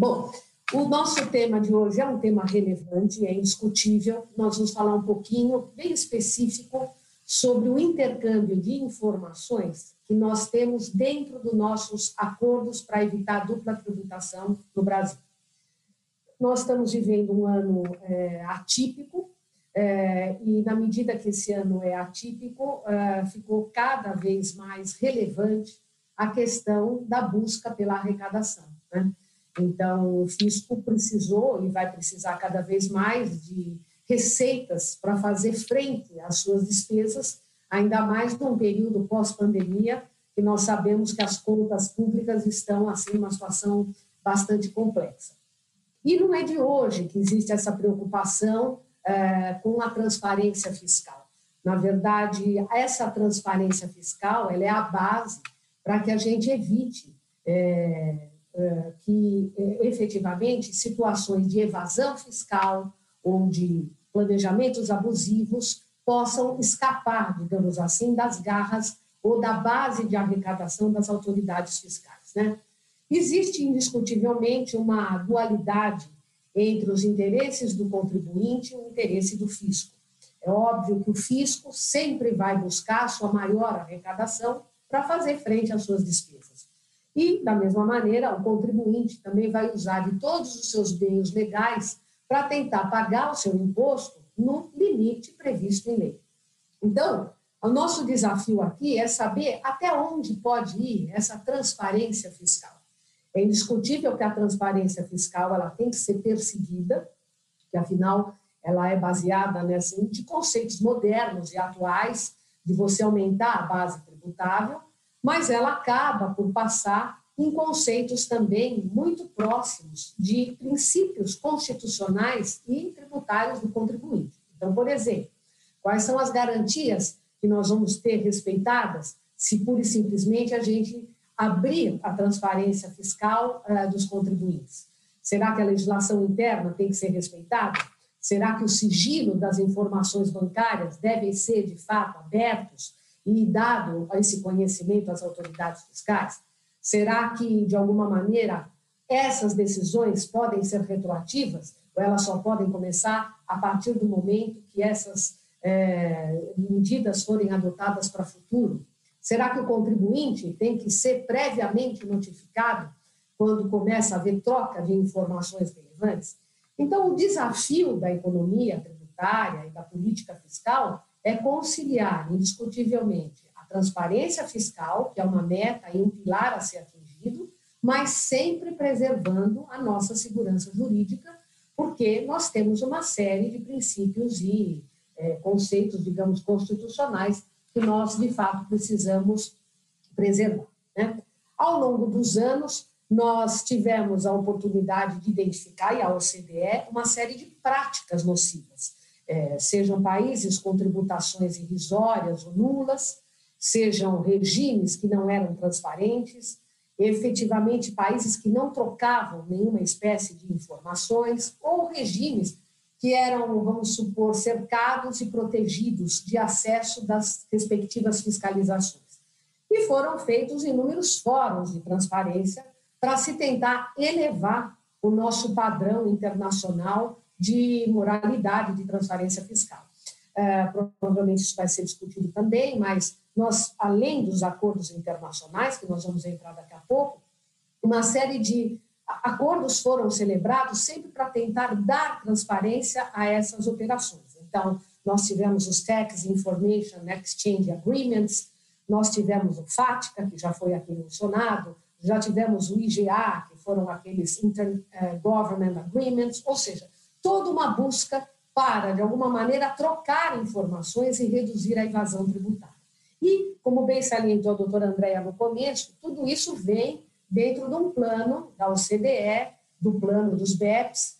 Bom, o nosso tema de hoje é um tema relevante, é indiscutível. Nós vamos falar um pouquinho, bem específico, sobre o intercâmbio de informações que nós temos dentro dos nossos acordos para evitar dupla tributação no Brasil. Nós estamos vivendo um ano é, atípico, é, e na medida que esse ano é atípico, é, ficou cada vez mais relevante a questão da busca pela arrecadação. Né? Então, o fisco precisou e vai precisar cada vez mais de receitas para fazer frente às suas despesas, ainda mais num período pós-pandemia, que nós sabemos que as contas públicas estão assim numa situação bastante complexa. E não é de hoje que existe essa preocupação é, com a transparência fiscal. Na verdade, essa transparência fiscal ela é a base para que a gente evite é, que é, efetivamente situações de evasão fiscal ou de planejamentos abusivos possam escapar, digamos assim, das garras ou da base de arrecadação das autoridades fiscais. Né? Existe indiscutivelmente uma dualidade entre os interesses do contribuinte e o interesse do fisco. É óbvio que o fisco sempre vai buscar sua maior arrecadação para fazer frente às suas despesas. E, da mesma maneira, o contribuinte também vai usar de todos os seus bens legais para tentar pagar o seu imposto no limite previsto em lei. Então, o nosso desafio aqui é saber até onde pode ir essa transparência fiscal. É indiscutível que a transparência fiscal ela tem que ser perseguida, que afinal ela é baseada nessa, de conceitos modernos e atuais de você aumentar a base tributável, mas ela acaba por passar em conceitos também muito próximos de princípios constitucionais e tributários do contribuinte. Então, por exemplo, quais são as garantias que nós vamos ter respeitadas se pura e simplesmente a gente abrir a transparência fiscal uh, dos contribuintes? Será que a legislação interna tem que ser respeitada? Será que o sigilo das informações bancárias devem ser, de fato, abertos e dado esse conhecimento às autoridades fiscais? Será que, de alguma maneira, essas decisões podem ser retroativas ou elas só podem começar a partir do momento que essas é, medidas forem adotadas para o futuro? Será que o contribuinte tem que ser previamente notificado quando começa a haver troca de informações relevantes? Então, o desafio da economia tributária e da política fiscal é conciliar, indiscutivelmente, a transparência fiscal, que é uma meta e um pilar a ser atingido, mas sempre preservando a nossa segurança jurídica, porque nós temos uma série de princípios e é, conceitos, digamos, constitucionais que nós, de fato, precisamos preservar. Né? Ao longo dos anos, nós tivemos a oportunidade de identificar, e a OCDE, uma série de práticas nocivas, é, sejam países com tributações irrisórias ou nulas, sejam regimes que não eram transparentes, efetivamente países que não trocavam nenhuma espécie de informações, ou regimes que eram, vamos supor, cercados e protegidos de acesso das respectivas fiscalizações. E foram feitos inúmeros fóruns de transparência para se tentar elevar o nosso padrão internacional de moralidade de transparência fiscal. É, provavelmente isso vai ser discutido também, mas nós, além dos acordos internacionais, que nós vamos entrar daqui a pouco, uma série de acordos foram celebrados sempre para tentar dar transparência a essas operações. Então, nós tivemos os Tax Information Exchange Agreements, nós tivemos o FATCA, que já foi aqui mencionado, já tivemos o IGA, que foram aqueles Intergovernment eh, Agreements, ou seja, toda uma busca para, de alguma maneira, trocar informações e reduzir a evasão tributária. E, como bem salientou a doutora Andréa no começo, tudo isso vem dentro de um plano da OCDE, do plano dos BEPS,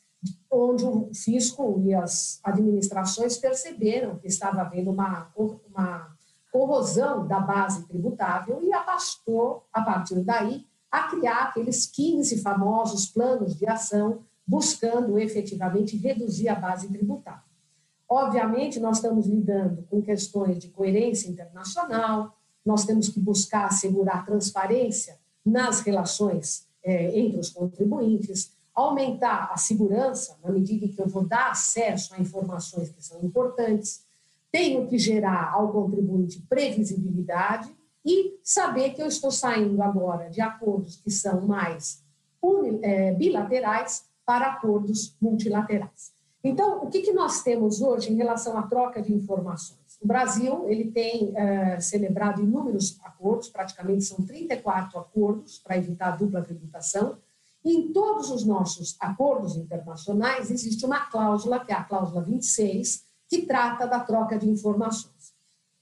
onde o fisco e as administrações perceberam que estava havendo uma, uma corrosão da base tributável e afastou, a partir daí, a criar aqueles 15 famosos planos de ação, buscando efetivamente reduzir a base tributável. Obviamente, nós estamos lidando com questões de coerência internacional, nós temos que buscar assegurar transparência nas relações é, entre os contribuintes, aumentar a segurança, na medida em que eu vou dar acesso a informações que são importantes, tenho que gerar ao contribuinte previsibilidade e saber que eu estou saindo agora de acordos que são mais é, bilaterais para acordos multilaterais. Então, o que, que nós temos hoje em relação à troca de informações? O Brasil ele tem é, celebrado inúmeros acordos, praticamente são 34 acordos para evitar dupla tributação, em todos os nossos acordos internacionais existe uma cláusula, que é a cláusula 26, que trata da troca de informações.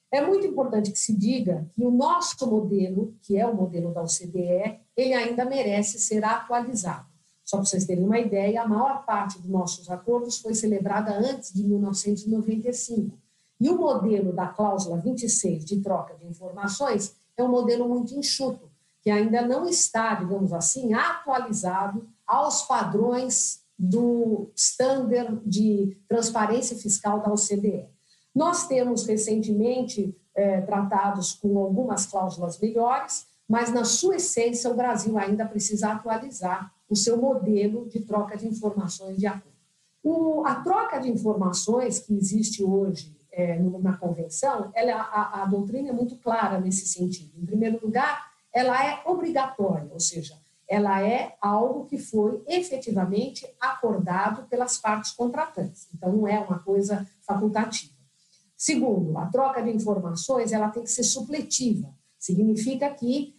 É muito importante que se diga que o nosso modelo, que é o modelo da OCDE, ele ainda merece ser atualizado. Só para vocês terem uma ideia, a maior parte dos nossos acordos foi celebrada antes de 1995. E o modelo da cláusula 26 de troca de informações é um modelo muito enxuto, que ainda não está, digamos assim, atualizado aos padrões do standard de transparência fiscal da OCDE. Nós temos recentemente é, tratados com algumas cláusulas melhores, mas na sua essência o Brasil ainda precisa atualizar o seu modelo de troca de informações de acordo. O, a troca de informações que existe hoje é, na convenção, ela, a, a doutrina é muito clara nesse sentido. Em primeiro lugar, ela é obrigatória, ou seja, ela é algo que foi efetivamente acordado pelas partes contratantes. Então, não é uma coisa facultativa. Segundo, a troca de informações ela tem que ser supletiva. Significa que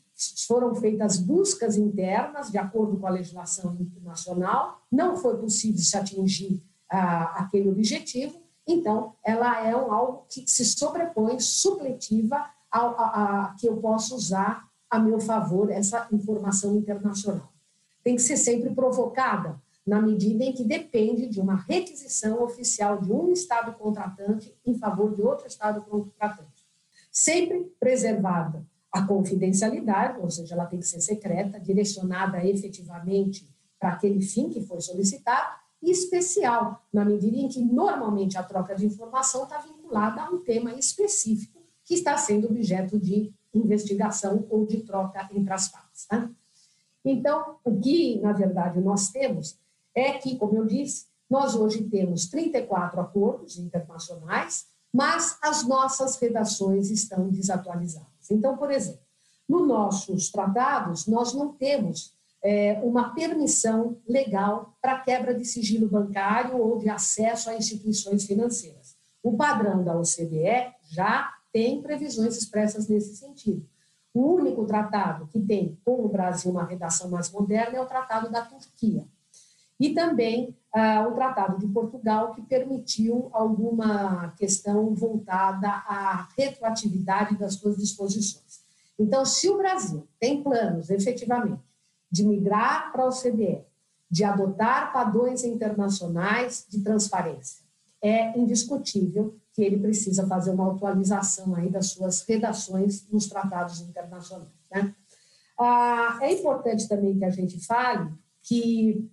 foram feitas buscas internas de acordo com a legislação internacional, não foi possível se atingir ah, aquele objetivo, então ela é um, algo que se sobrepõe, supletiva, a, a, a, que eu posso usar a meu favor essa informação internacional. Tem que ser sempre provocada, na medida em que depende de uma requisição oficial de um Estado contratante em favor de outro Estado contratante. Sempre preservada a confidencialidade, ou seja, ela tem que ser secreta, direcionada efetivamente para aquele fim que foi solicitado, e especial, na medida em que normalmente a troca de informação está vinculada a um tema específico que está sendo objeto de investigação ou de troca entre as partes. Né? Então, o que, na verdade, nós temos é que, como eu disse, nós hoje temos 34 acordos internacionais, mas as nossas redações estão desatualizadas. Então, por exemplo, nos nossos tratados, nós não temos é, uma permissão legal para quebra de sigilo bancário ou de acesso a instituições financeiras. O padrão da OCDE já tem previsões expressas nesse sentido. O único tratado que tem com o Brasil uma redação mais moderna é o Tratado da Turquia. E também ah, o Tratado de Portugal, que permitiu alguma questão voltada à retroatividade das suas disposições. Então, se o Brasil tem planos, efetivamente, de migrar para a OCDE, de adotar padrões internacionais de transparência, é indiscutível que ele precisa fazer uma atualização aí das suas redações nos tratados internacionais. Né? Ah, é importante também que a gente fale que,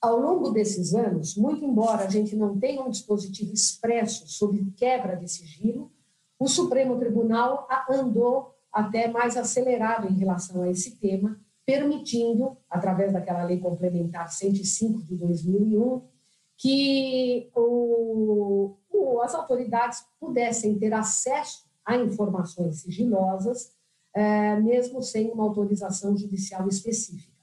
ao longo desses anos, muito embora a gente não tenha um dispositivo expresso sobre quebra de sigilo, o Supremo Tribunal andou até mais acelerado em relação a esse tema, permitindo, através daquela lei complementar 105 de 2001, que o, o, as autoridades pudessem ter acesso a informações sigilosas, é, mesmo sem uma autorização judicial específica.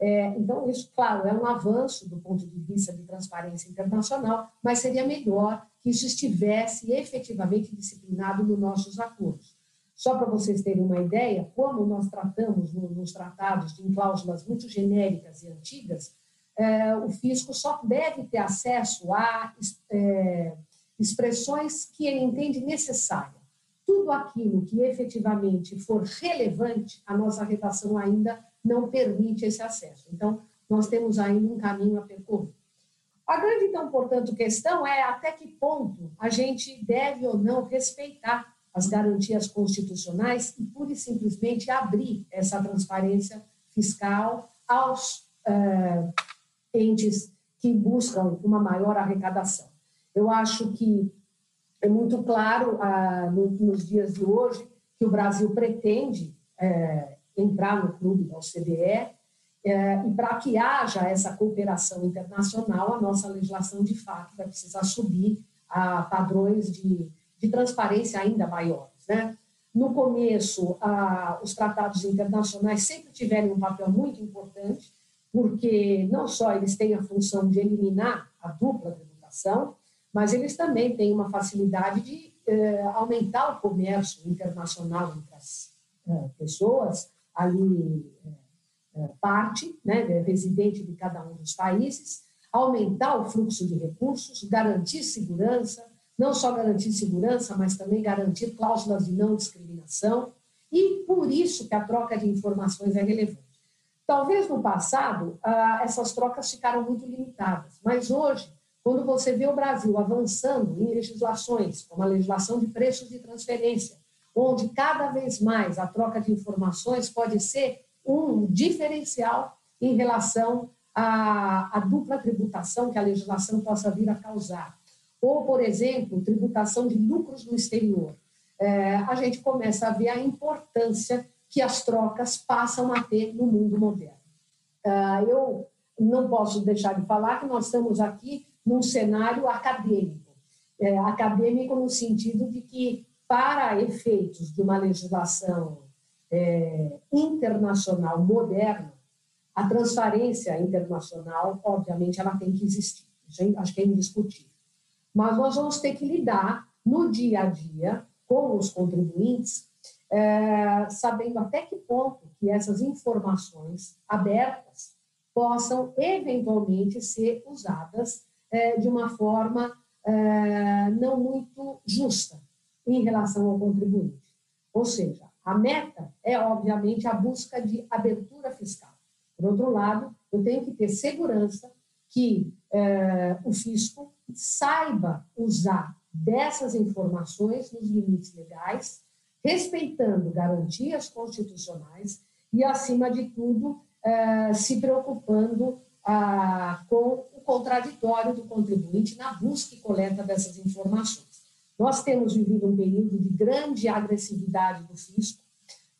É, então, isso, claro, é um avanço do ponto de vista de transparência internacional, mas seria melhor que isso estivesse efetivamente disciplinado nos nossos acordos. Só para vocês terem uma ideia, como nós tratamos nos tratados em cláusulas muito genéricas e antigas, é, o fisco só deve ter acesso a é, expressões que ele entende necessária. Tudo aquilo que efetivamente for relevante, a nossa redação ainda não permite esse acesso. Então, nós temos ainda um caminho a percorrer. A grande, então, portanto, questão é até que ponto a gente deve ou não respeitar as garantias constitucionais e, pura e simplesmente, abrir essa transparência fiscal aos uh, entes que buscam uma maior arrecadação. Eu acho que é muito claro uh, no, nos dias de hoje que o Brasil pretende uh, entrar no clube da OCDE e para que haja essa cooperação internacional, a nossa legislação de fato vai precisar subir a padrões de, de transparência ainda maiores. Né? No começo, os tratados internacionais sempre tiveram um papel muito importante, porque não só eles têm a função de eliminar a dupla tributação, mas eles também têm uma facilidade de eh, aumentar o comércio internacional entre as eh, pessoas, ali eh, parte, né, residente de cada um dos países, aumentar o fluxo de recursos, garantir segurança, não só garantir segurança, mas também garantir cláusulas de não discriminação, e por isso que a troca de informações é relevante. Talvez no passado ah, essas trocas ficaram muito limitadas, mas hoje, quando você vê o Brasil avançando em legislações, como a legislação de preços de transferência, onde cada vez mais a troca de informações pode ser um diferencial em relação à, à dupla tributação que a legislação possa vir a causar. Ou, por exemplo, tributação de lucros no exterior, é, a gente começa a ver a importância que as trocas passam a ter no mundo moderno. É, eu não posso deixar de falar que nós estamos aqui num cenário acadêmico, é, acadêmico no sentido de que, para efeitos de uma legislação é, internacional moderna, a transparência internacional, obviamente, ela tem que existir. Acho que é indiscutível mas nós vamos ter que lidar no dia a dia com os contribuintes, é, sabendo até que ponto que essas informações abertas possam eventualmente ser usadas é, de uma forma é, não muito justa em relação ao contribuinte. Ou seja, a meta é, obviamente, a busca de abertura fiscal. Por outro lado, eu tenho que ter segurança que é, o fisco saiba usar dessas informações nos limites legais, respeitando garantias constitucionais e, acima de tudo, é, se preocupando ah, com o contraditório do contribuinte na busca e coleta dessas informações. Nós temos vivido um período de grande agressividade do fisco.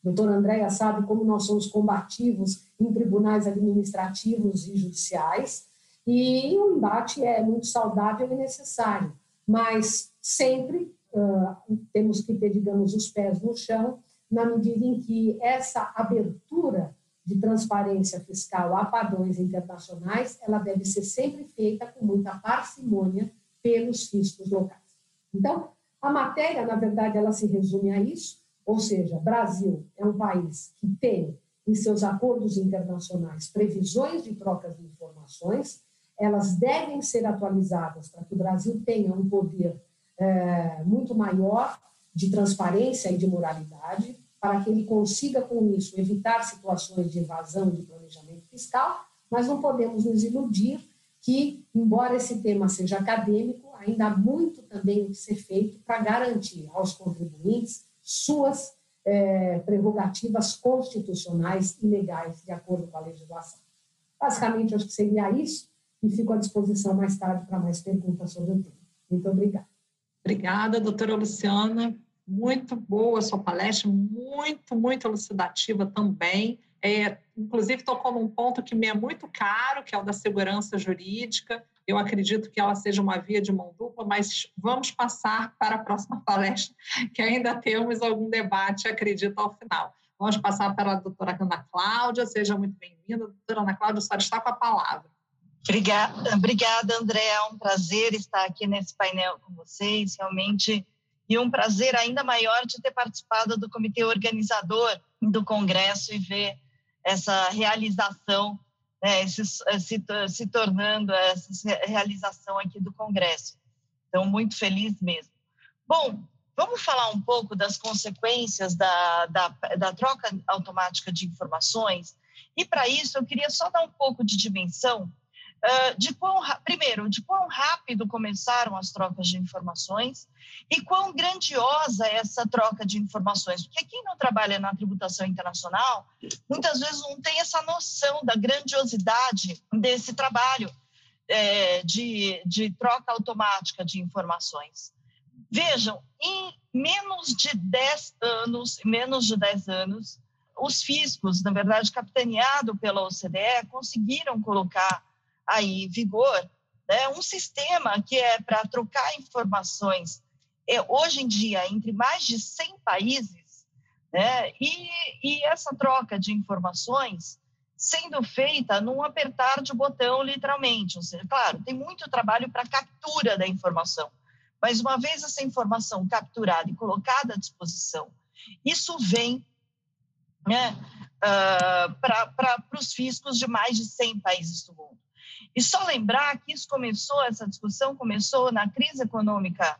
Doutora Andréia sabe como nós somos combativos em tribunais administrativos e judiciais, e o embate é muito saudável e necessário, mas sempre uh, temos que ter, digamos, os pés no chão, na medida em que essa abertura de transparência fiscal a padrões internacionais, ela deve ser sempre feita com muita parcimônia pelos fiscos locais. Então, a matéria, na verdade, ela se resume a isso, ou seja, Brasil é um país que tem em seus acordos internacionais previsões de trocas de informações, elas devem ser atualizadas para que o Brasil tenha um poder é, muito maior de transparência e de moralidade, para que ele consiga, com isso, evitar situações de evasão de planejamento fiscal, mas não podemos nos iludir que, embora esse tema seja acadêmico, ainda há muito também o que ser feito para garantir aos contribuintes suas é, prerrogativas constitucionais e legais, de acordo com a legislação. Basicamente, acho que seria isso e fico à disposição mais tarde para mais perguntas sobre o tema. Muito obrigada. Obrigada, doutora Luciana. Muito boa a sua palestra, muito, muito elucidativa também. É, inclusive, tocou num ponto que me é muito caro, que é o da segurança jurídica. Eu acredito que ela seja uma via de mão dupla, mas vamos passar para a próxima palestra, que ainda temos algum debate, acredito, ao final. Vamos passar para a doutora Ana Cláudia. Seja muito bem-vinda. Doutora Ana Cláudia, senhora está com a palavra. Obrigada, obrigada, André. É um prazer estar aqui nesse painel com vocês, realmente. E um prazer ainda maior de ter participado do comitê organizador do Congresso e ver essa realização, né, se, se, se tornando essa realização aqui do Congresso. Então, muito feliz mesmo. Bom, vamos falar um pouco das consequências da, da, da troca automática de informações E para isso, eu queria só dar um pouco de dimensão de quão, primeiro, de quão rápido começaram as trocas de informações e quão grandiosa é essa troca de informações. Porque quem não trabalha na tributação internacional, muitas vezes não tem essa noção da grandiosidade desse trabalho é, de, de troca automática de informações. Vejam, em menos de 10 anos, menos de 10 anos, os fiscos, na verdade, capitaneado pela OCDE, conseguiram colocar aí vigor né, um sistema que é para trocar informações é, hoje em dia entre mais de 100 países, né, e, e essa troca de informações sendo feita num apertar de botão, literalmente. Ou seja, claro, tem muito trabalho para captura da informação, mas uma vez essa informação capturada e colocada à disposição, isso vem né, uh, para os fiscos de mais de 100 países do mundo. E só lembrar que isso começou, essa discussão começou na crise econômica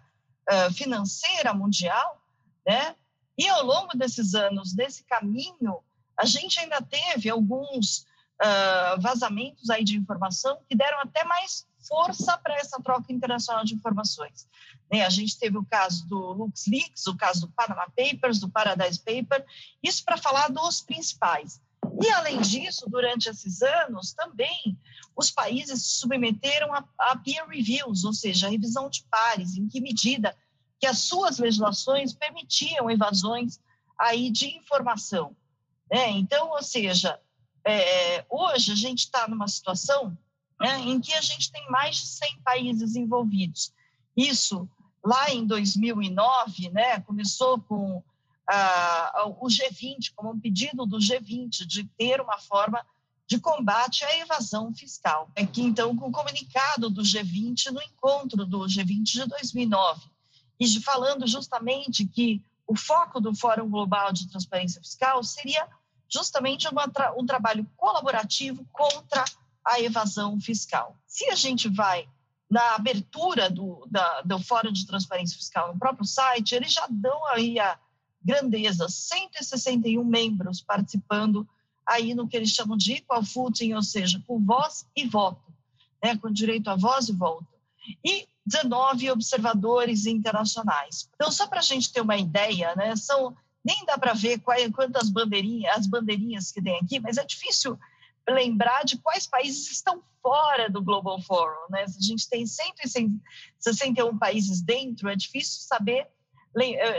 uh, financeira mundial, né? E ao longo desses anos, desse caminho, a gente ainda teve alguns uh, vazamentos aí de informação que deram até mais força para essa troca internacional de informações. Né? A gente teve o caso do LuxLeaks, o caso do Panama Papers, do Paradise Paper, isso para falar dos principais. E, além disso, durante esses anos, também os países se submeteram a, a peer reviews, ou seja, a revisão de pares, em que medida que as suas legislações permitiam evasões aí de informação. Né? Então, ou seja, é, hoje a gente está numa situação né, em que a gente tem mais de 100 países envolvidos. Isso, lá em 2009, né, começou com ah, o G20, como um pedido do G20 de ter uma forma de combate à evasão fiscal. É que, então, com o comunicado do G20 no encontro do G20 de 2009, e falando justamente que o foco do Fórum Global de Transparência Fiscal seria justamente uma, um trabalho colaborativo contra a evasão fiscal. Se a gente vai na abertura do, da, do Fórum de Transparência Fiscal no próprio site, eles já dão aí a grandeza, 161 membros participando aí no que eles chamam de equal footing, ou seja, com voz e voto, né, com direito a voz e voto. E 19 observadores internacionais. Então, só para a gente ter uma ideia, né, são nem dá para ver quais, quantas bandeirinhas, as bandeirinhas que tem aqui, mas é difícil lembrar de quais países estão fora do Global Forum. Né? A gente tem 161 países dentro, é difícil saber,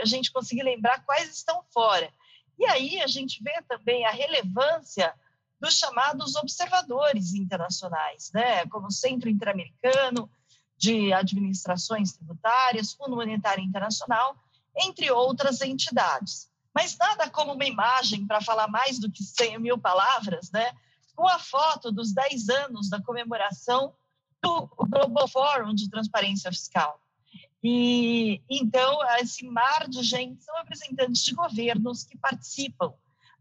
a gente conseguir lembrar quais estão fora. E aí a gente vê também a relevância dos chamados observadores internacionais, né? como o Centro Interamericano de Administrações Tributárias, Fundo Monetário Internacional, entre outras entidades. Mas nada como uma imagem para falar mais do que 100 mil palavras, né? com a foto dos 10 anos da comemoração do Global Forum de Transparência Fiscal. E então esse mar de gente são representantes de governos que participam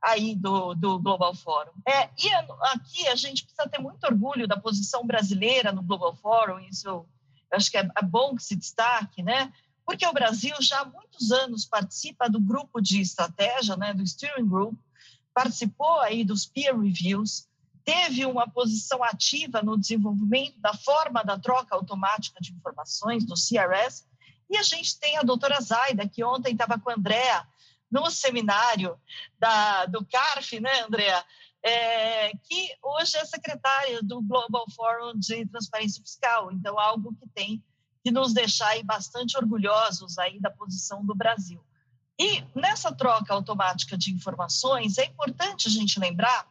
aí do, do Global Forum. É, e aqui a gente precisa ter muito orgulho da posição brasileira no Global Forum, isso acho que é, é bom que se destaque, né? Porque o Brasil já há muitos anos participa do grupo de estratégia, né, do Steering Group, participou aí dos peer reviews, teve uma posição ativa no desenvolvimento da forma da troca automática de informações, do CRS, e a gente tem a doutora Zaida, que ontem estava com a Andrea no seminário da, do CARF, né, Andrea? É, que hoje é secretária do Global Forum de Transparência Fiscal, então algo que tem que nos deixar bastante orgulhosos aí da posição do Brasil. E nessa troca automática de informações, é importante a gente lembrar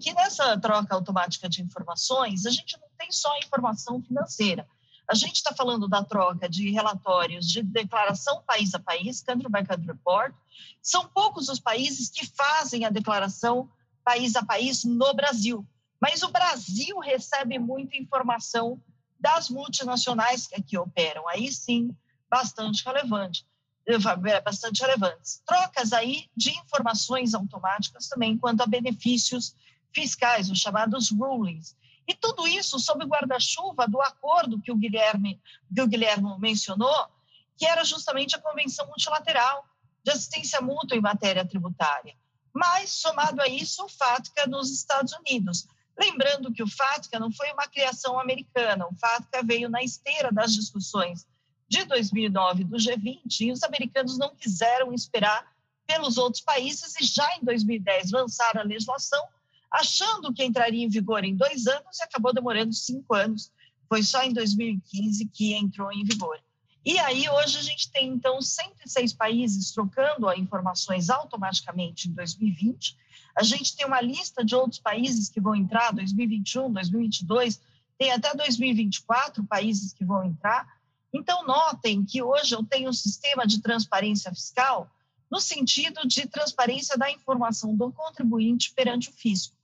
que nessa troca automática de informações, a gente não tem só informação financeira, a gente está falando da troca de relatórios de declaração país a país, country by country report. São poucos os países que fazem a declaração país a país no Brasil. Mas o Brasil recebe muita informação das multinacionais que aqui operam. Aí sim, bastante relevante, é, bastante relevantes. Trocas aí de informações automáticas também quanto a benefícios fiscais, os chamados rulings. E tudo isso sob o guarda-chuva do acordo que o Guilherme, que o Guilherme mencionou, que era justamente a Convenção Multilateral de Assistência Mútua em Matéria Tributária. mas somado a isso o FATCA nos Estados Unidos. Lembrando que o FATCA não foi uma criação americana, o FATCA veio na esteira das discussões de 2009 do G20 e os americanos não quiseram esperar pelos outros países e já em 2010 lançaram a legislação achando que entraria em vigor em dois anos e acabou demorando cinco anos. Foi só em 2015 que entrou em vigor. E aí, hoje, a gente tem, então, 106 países trocando informações automaticamente em 2020. A gente tem uma lista de outros países que vão entrar 2021, 2022, tem até 2024 países que vão entrar. Então, notem que hoje eu tenho um sistema de transparência fiscal no sentido de transparência da informação do contribuinte perante o fisco.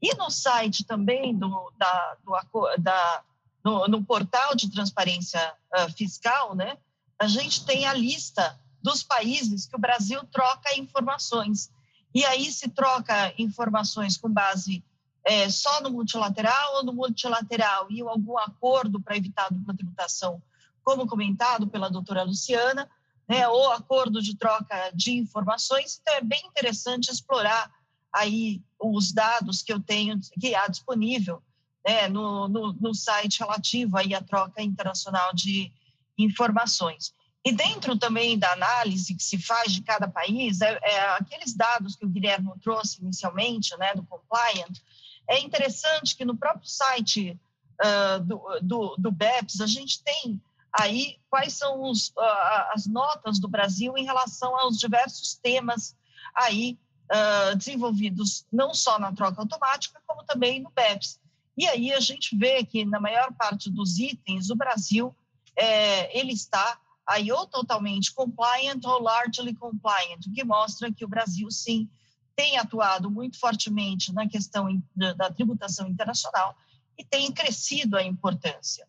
E no site também do, da, do, da, no, no, portal de transparência uh, fiscal, né, a gente tem a lista dos países que o Brasil troca informações. E aí se troca informações com base é, só no multilateral ou no multilateral e algum acordo para evitar dupla tributação, como comentado pela doutora Luciana, né, ou acordo de troca de informações. Então, é bem interessante explorar aí os dados que eu tenho, que há disponível né, no, no, no, site relativo aí à troca internacional de informações. E dentro também da análise que se faz de cada país, é, é aqueles dados que o Guilherme trouxe inicialmente, né, do compliant, é interessante que no próprio site uh, do, do, do, BEPS a gente tem aí quais são os, uh, as notas do Brasil em relação aos diversos temas aí uh, desenvolvidos não só na troca automática, como também no BEPS. E aí a gente vê que na maior parte dos itens, o Brasil é, ele está aí ou totalmente compliant ou largely compliant, o que mostra que o Brasil, sim, tem atuado muito fortemente na questão da tributação internacional e tem crescido a importância.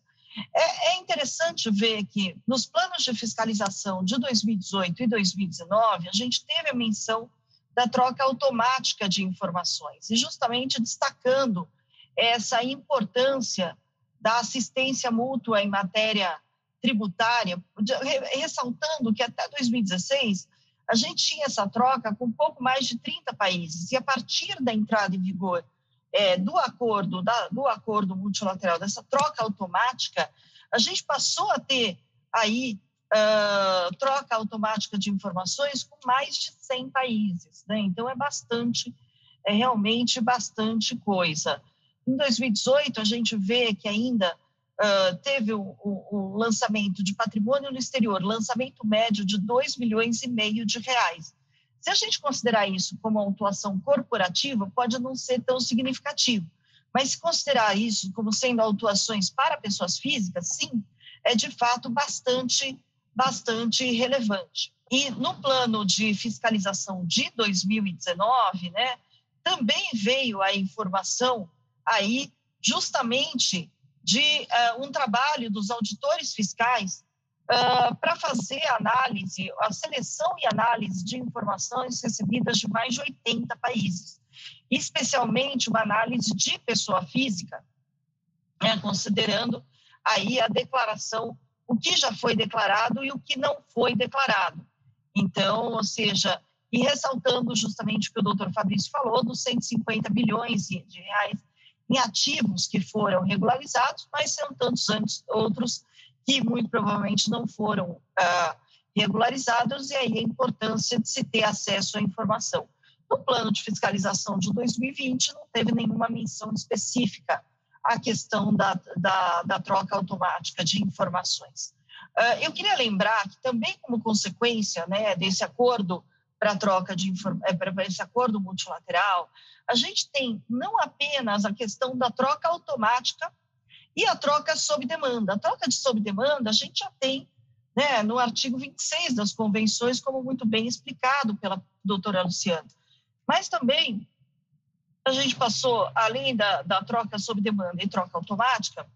É, é, interessante ver que nos planos de fiscalização de 2018 e 2019, a gente teve a menção da troca automática de informações, e justamente destacando essa importância da assistência mútua em matéria tributária, ressaltando que até 2016 a gente tinha essa troca com pouco mais de 30 países, e a partir da entrada em vigor é, do acordo, da, do acordo multilateral, dessa troca automática, a gente passou a ter aí uh, troca automática de informações com mais de 100 países. Né? Então, é bastante, é realmente bastante coisa. Em 2018, a gente vê que ainda uh, teve o, o, o, lançamento de patrimônio no exterior, lançamento médio de 2 milhões e meio de reais. Se a gente considerar isso como uma atuação corporativa, pode não ser tão significativo. Mas se considerar isso como sendo autuações para pessoas físicas, sim, é de fato bastante bastante relevante. E no plano de fiscalização de 2019, né, também veio a informação aí justamente de uh, um trabalho dos auditores fiscais uh, para fazer a análise, a seleção e análise de informações recebidas de mais de 80 países, especialmente uma análise de pessoa física, né, considerando aí a declaração o que já foi declarado e o que não foi declarado. Então, ou seja, e ressaltando justamente o que o doutor Fabrício falou, dos 150 bilhões de reais em ativos que foram regularizados, mas são tantos outros que muito provavelmente não foram ah, regularizados, e aí a importância de se ter acesso à informação. No plano de fiscalização de 2020, não teve nenhuma menção específica a questão da, da, da troca automática de informações. Uh, eu queria lembrar que também como consequência né, desse acordo para troca de eh, para esse acordo multilateral, a gente tem não apenas a questão da troca automática e a troca sob demanda. A troca de sob demanda a gente já tem né, no artigo 26 das convenções, como muito bem explicado pela doutora Luciana. Mas também a gente passou, além da, da troca sob demanda e troca automática,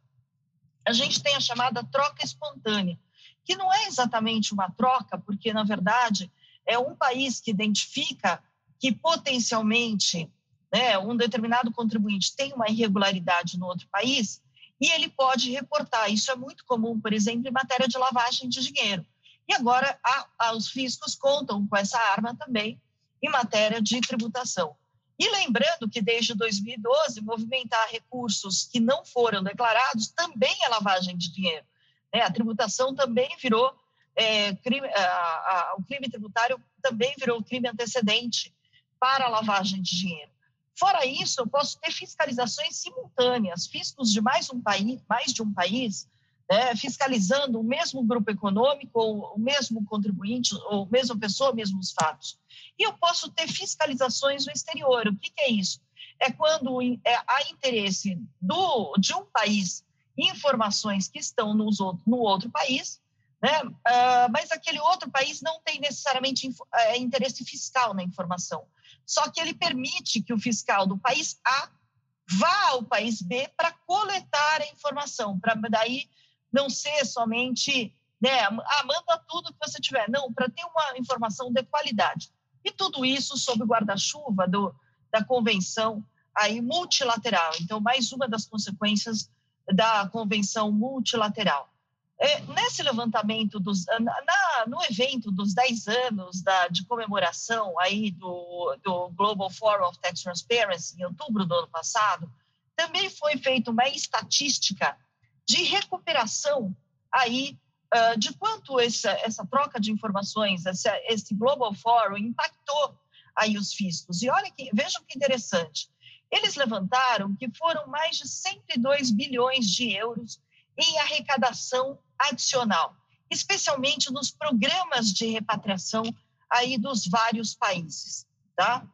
a gente tem a chamada troca espontânea, que não é exatamente uma troca, porque, na verdade, é um país que identifica que potencialmente né, um determinado contribuinte tem uma irregularidade no outro país e ele pode reportar. Isso é muito comum, por exemplo, em matéria de lavagem de dinheiro. E agora a, a, os fiscos contam com essa arma também em matéria de tributação. E lembrando que desde 2012, movimentar recursos que não foram declarados também é lavagem de dinheiro. Né? A tributação também virou é, crime, a, a, o crime tributário também virou crime antecedente para a lavagem de dinheiro. Fora isso, eu posso ter fiscalizações simultâneas, fiscos de mais um país, mais de um país, né, fiscalizando o mesmo grupo econômico, ou o mesmo contribuinte, ou mesma pessoa, mesmos fatos. E eu posso ter fiscalizações no exterior. O que, que é isso? É quando é, há interesse do, de um país informações que estão nos, no outro país, né? Uh, mas aquele outro país não tem necessariamente uh, interesse fiscal na informação. Só que ele permite que o fiscal do país A vá ao país B para coletar a informação, para daí não ser somente, né, ah, manda tudo que você tiver. Não, para ter uma informação de qualidade. E tudo isso sob o guarda-chuva da convenção aí multilateral. Então, mais uma das consequências da convenção multilateral. É, nesse levantamento, dos, na, no evento dos 10 anos da, de comemoração aí do, do Global Forum of Tax Transparency, em outubro do ano passado, também foi feita uma estatística de recuperação aí uh, de quanto essa, essa troca de informações, essa, esse Global Forum impactou aí os fiscos. E olha que, vejam que interessante, eles levantaram que foram mais de 102 bilhões de euros em arrecadação adicional, especialmente nos programas de repatriação aí dos vários países, tá?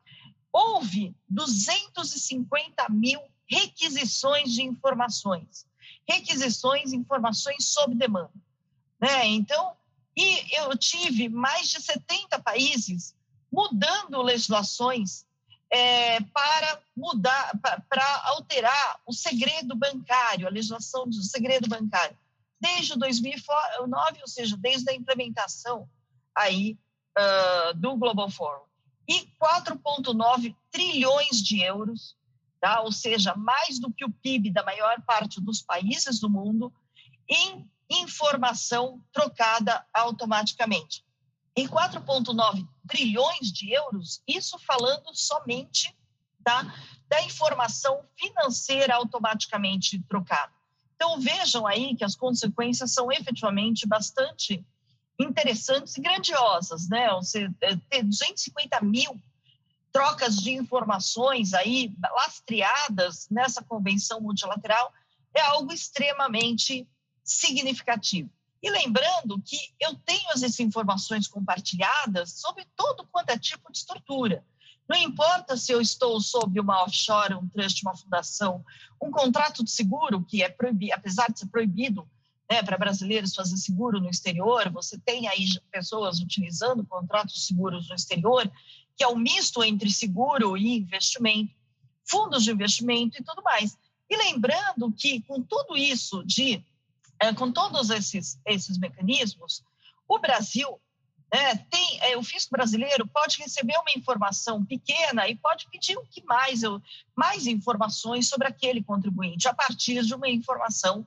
Houve 250 mil requisições de informações, requisições, informações sob demanda, né? Então, e eu tive mais de 70 países mudando legislações é, para mudar, para alterar o segredo bancário, a legislação do segredo bancário desde 2009, ou seja, desde a implementação aí uh, do Global Forum. E 4,9 trilhões de euros, tá? ou seja, mais do que o PIB da maior parte dos países do mundo, em informação trocada automaticamente. Em 4,9 trilhões de euros, isso falando somente da, da informação financeira automaticamente trocada. Então, vejam aí que as consequências são efetivamente bastante interessantes e grandiosas, né? Você é, ter 250 mil trocas de informações aí lastreadas nessa convenção multilateral é algo extremamente significativo. E lembrando que eu tenho essas informações compartilhadas sobre todo quanto é tipo de estrutura. Não importa se eu estou sob uma offshore, um trust, uma fundação, um contrato de seguro, que é proibido, apesar de ser proibido né, para brasileiros fazer seguro no exterior, você tem aí pessoas utilizando contratos seguros no exterior, que é um misto entre seguro e investimento, fundos de investimento e tudo mais. E lembrando que com tudo isso de, com todos esses, esses mecanismos, o Brasil é, tem, é, o fisco brasileiro pode receber uma informação pequena e pode pedir o que mais, eu, mais informações sobre aquele contribuinte a partir de uma informação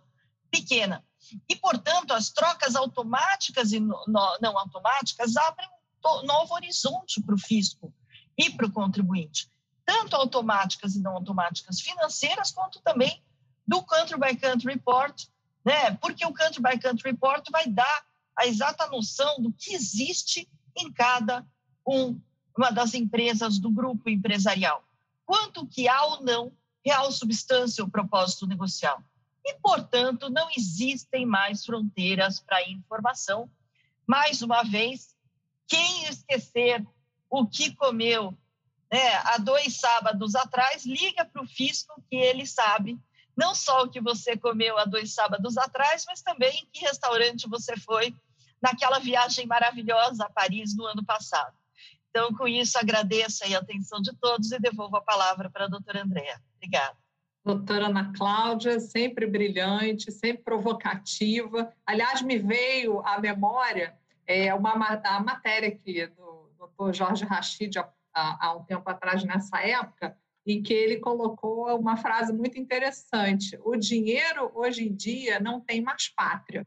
pequena. E, portanto, as trocas automáticas e no, não automáticas abrem um novo horizonte para o fisco e para o contribuinte, tanto automáticas e não automáticas financeiras, quanto também do Country by Country Report, né? porque o Country by Country Report vai dar a exata noção do que existe em cada um, uma das empresas do grupo empresarial. Quanto que há ou não real substância ou propósito negocial. E, portanto, não existem mais fronteiras para informação. Mais uma vez, quem esquecer o que comeu né, há dois sábados atrás, liga para o fisco que ele sabe não só o que você comeu há dois sábados atrás, mas também em que restaurante você foi naquela viagem maravilhosa a Paris no ano passado. Então, com isso, agradeço a atenção de todos e devolvo a palavra para a doutora Andréa. Obrigada. Doutora Ana Cláudia, sempre brilhante, sempre provocativa. Aliás, me veio à memória é, uma, a matéria aqui do doutor Jorge Rachid, há, há um tempo atrás, nessa época, em que ele colocou uma frase muito interessante: o dinheiro hoje em dia não tem mais pátria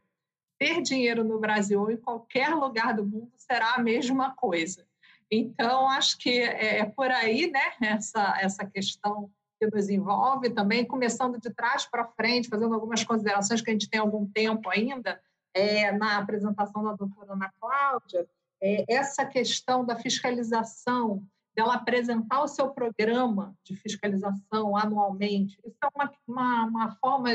ter dinheiro no Brasil ou em qualquer lugar do mundo será a mesma coisa. Então, acho que é, é por aí, né, essa, essa questão que nos envolve também, começando de trás para frente, fazendo algumas considerações que a gente tem algum tempo ainda, é, na apresentação da doutora Ana Cláudia, é, essa questão da fiscalização, dela apresentar o seu programa de fiscalização anualmente, isso é uma, uma, uma forma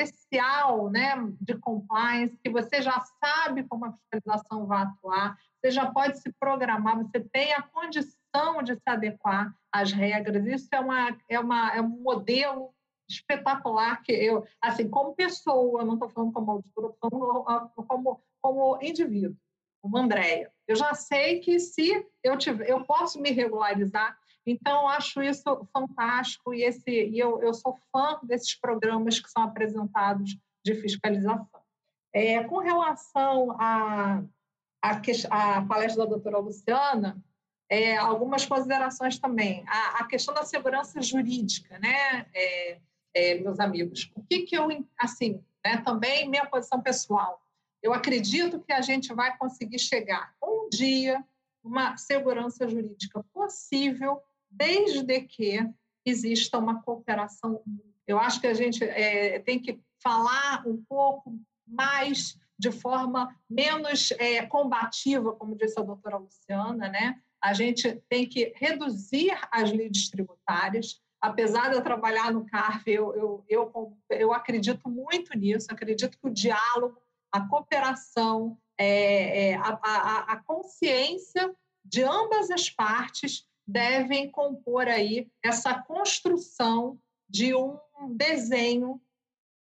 especial né, de compliance, que você já sabe como a fiscalização vai atuar, você já pode se programar, você tem a condição de se adequar às regras. Isso é, uma, é, uma, é um modelo espetacular que eu, assim, como pessoa, não estou falando como auditora, estou falando como, como indivíduo, como Andréia. Eu já sei que se eu tiver, eu posso me regularizar, então acho isso fantástico e esse e eu, eu sou fã desses programas que são apresentados de fiscalização. É, com relação a a, a palestra da doutora Luciana, é, algumas considerações também. A, a, questão da segurança jurídica, né, é, é, meus amigos? O que, que eu, assim, né, também minha posição pessoal, eu acredito que a gente vai conseguir chegar um dia uma segurança jurídica possível, desde que exista uma cooperação. Eu acho que a gente é, tem que falar um pouco mais de forma menos é, combativa, como disse a doutora Luciana, né? A gente tem que reduzir as lides tributárias. Apesar de eu trabalhar no CARF, eu, eu, eu, eu acredito muito nisso, acredito que o diálogo, a cooperação, é, é, a, a, a consciência de ambas as partes devem compor aí essa construção de um desenho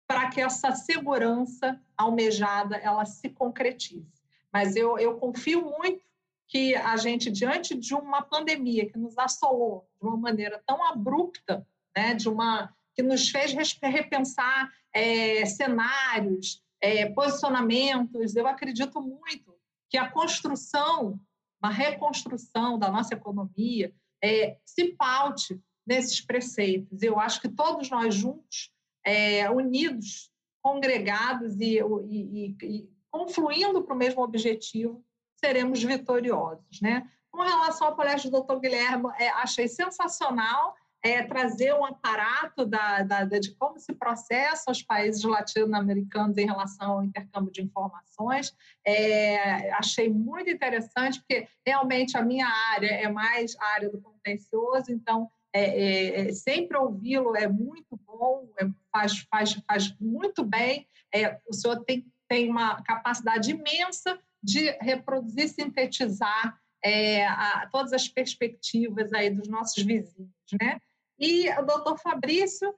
para que essa segurança almejada ela se concretize. Mas eu, eu confio muito que a gente, diante de uma pandemia que nos assolou de uma maneira tão abrupta, né, de uma que nos fez repensar é, cenários, é, posicionamentos, eu acredito muito que a construção, a reconstrução da nossa economia é, se paute nesses preceitos. Eu acho que todos nós juntos é, unidos, congregados e, e, e confluindo para o mesmo objetivo, seremos vitoriosos. Né? Com relação ao palestra do Dr. Guilherme, é, achei sensacional é, trazer um aparato da, da, de como se processa os países latino-americanos em relação ao intercâmbio de informações. É, achei muito interessante, porque realmente a minha área é mais a área do contencioso, então é, é, é, sempre ouvi-lo é muito bom, é, faz, faz, faz muito bem. É, o senhor tem, tem uma capacidade imensa de reproduzir, sintetizar é, a, todas as perspectivas aí dos nossos vizinhos, né? E o doutor Fabrício,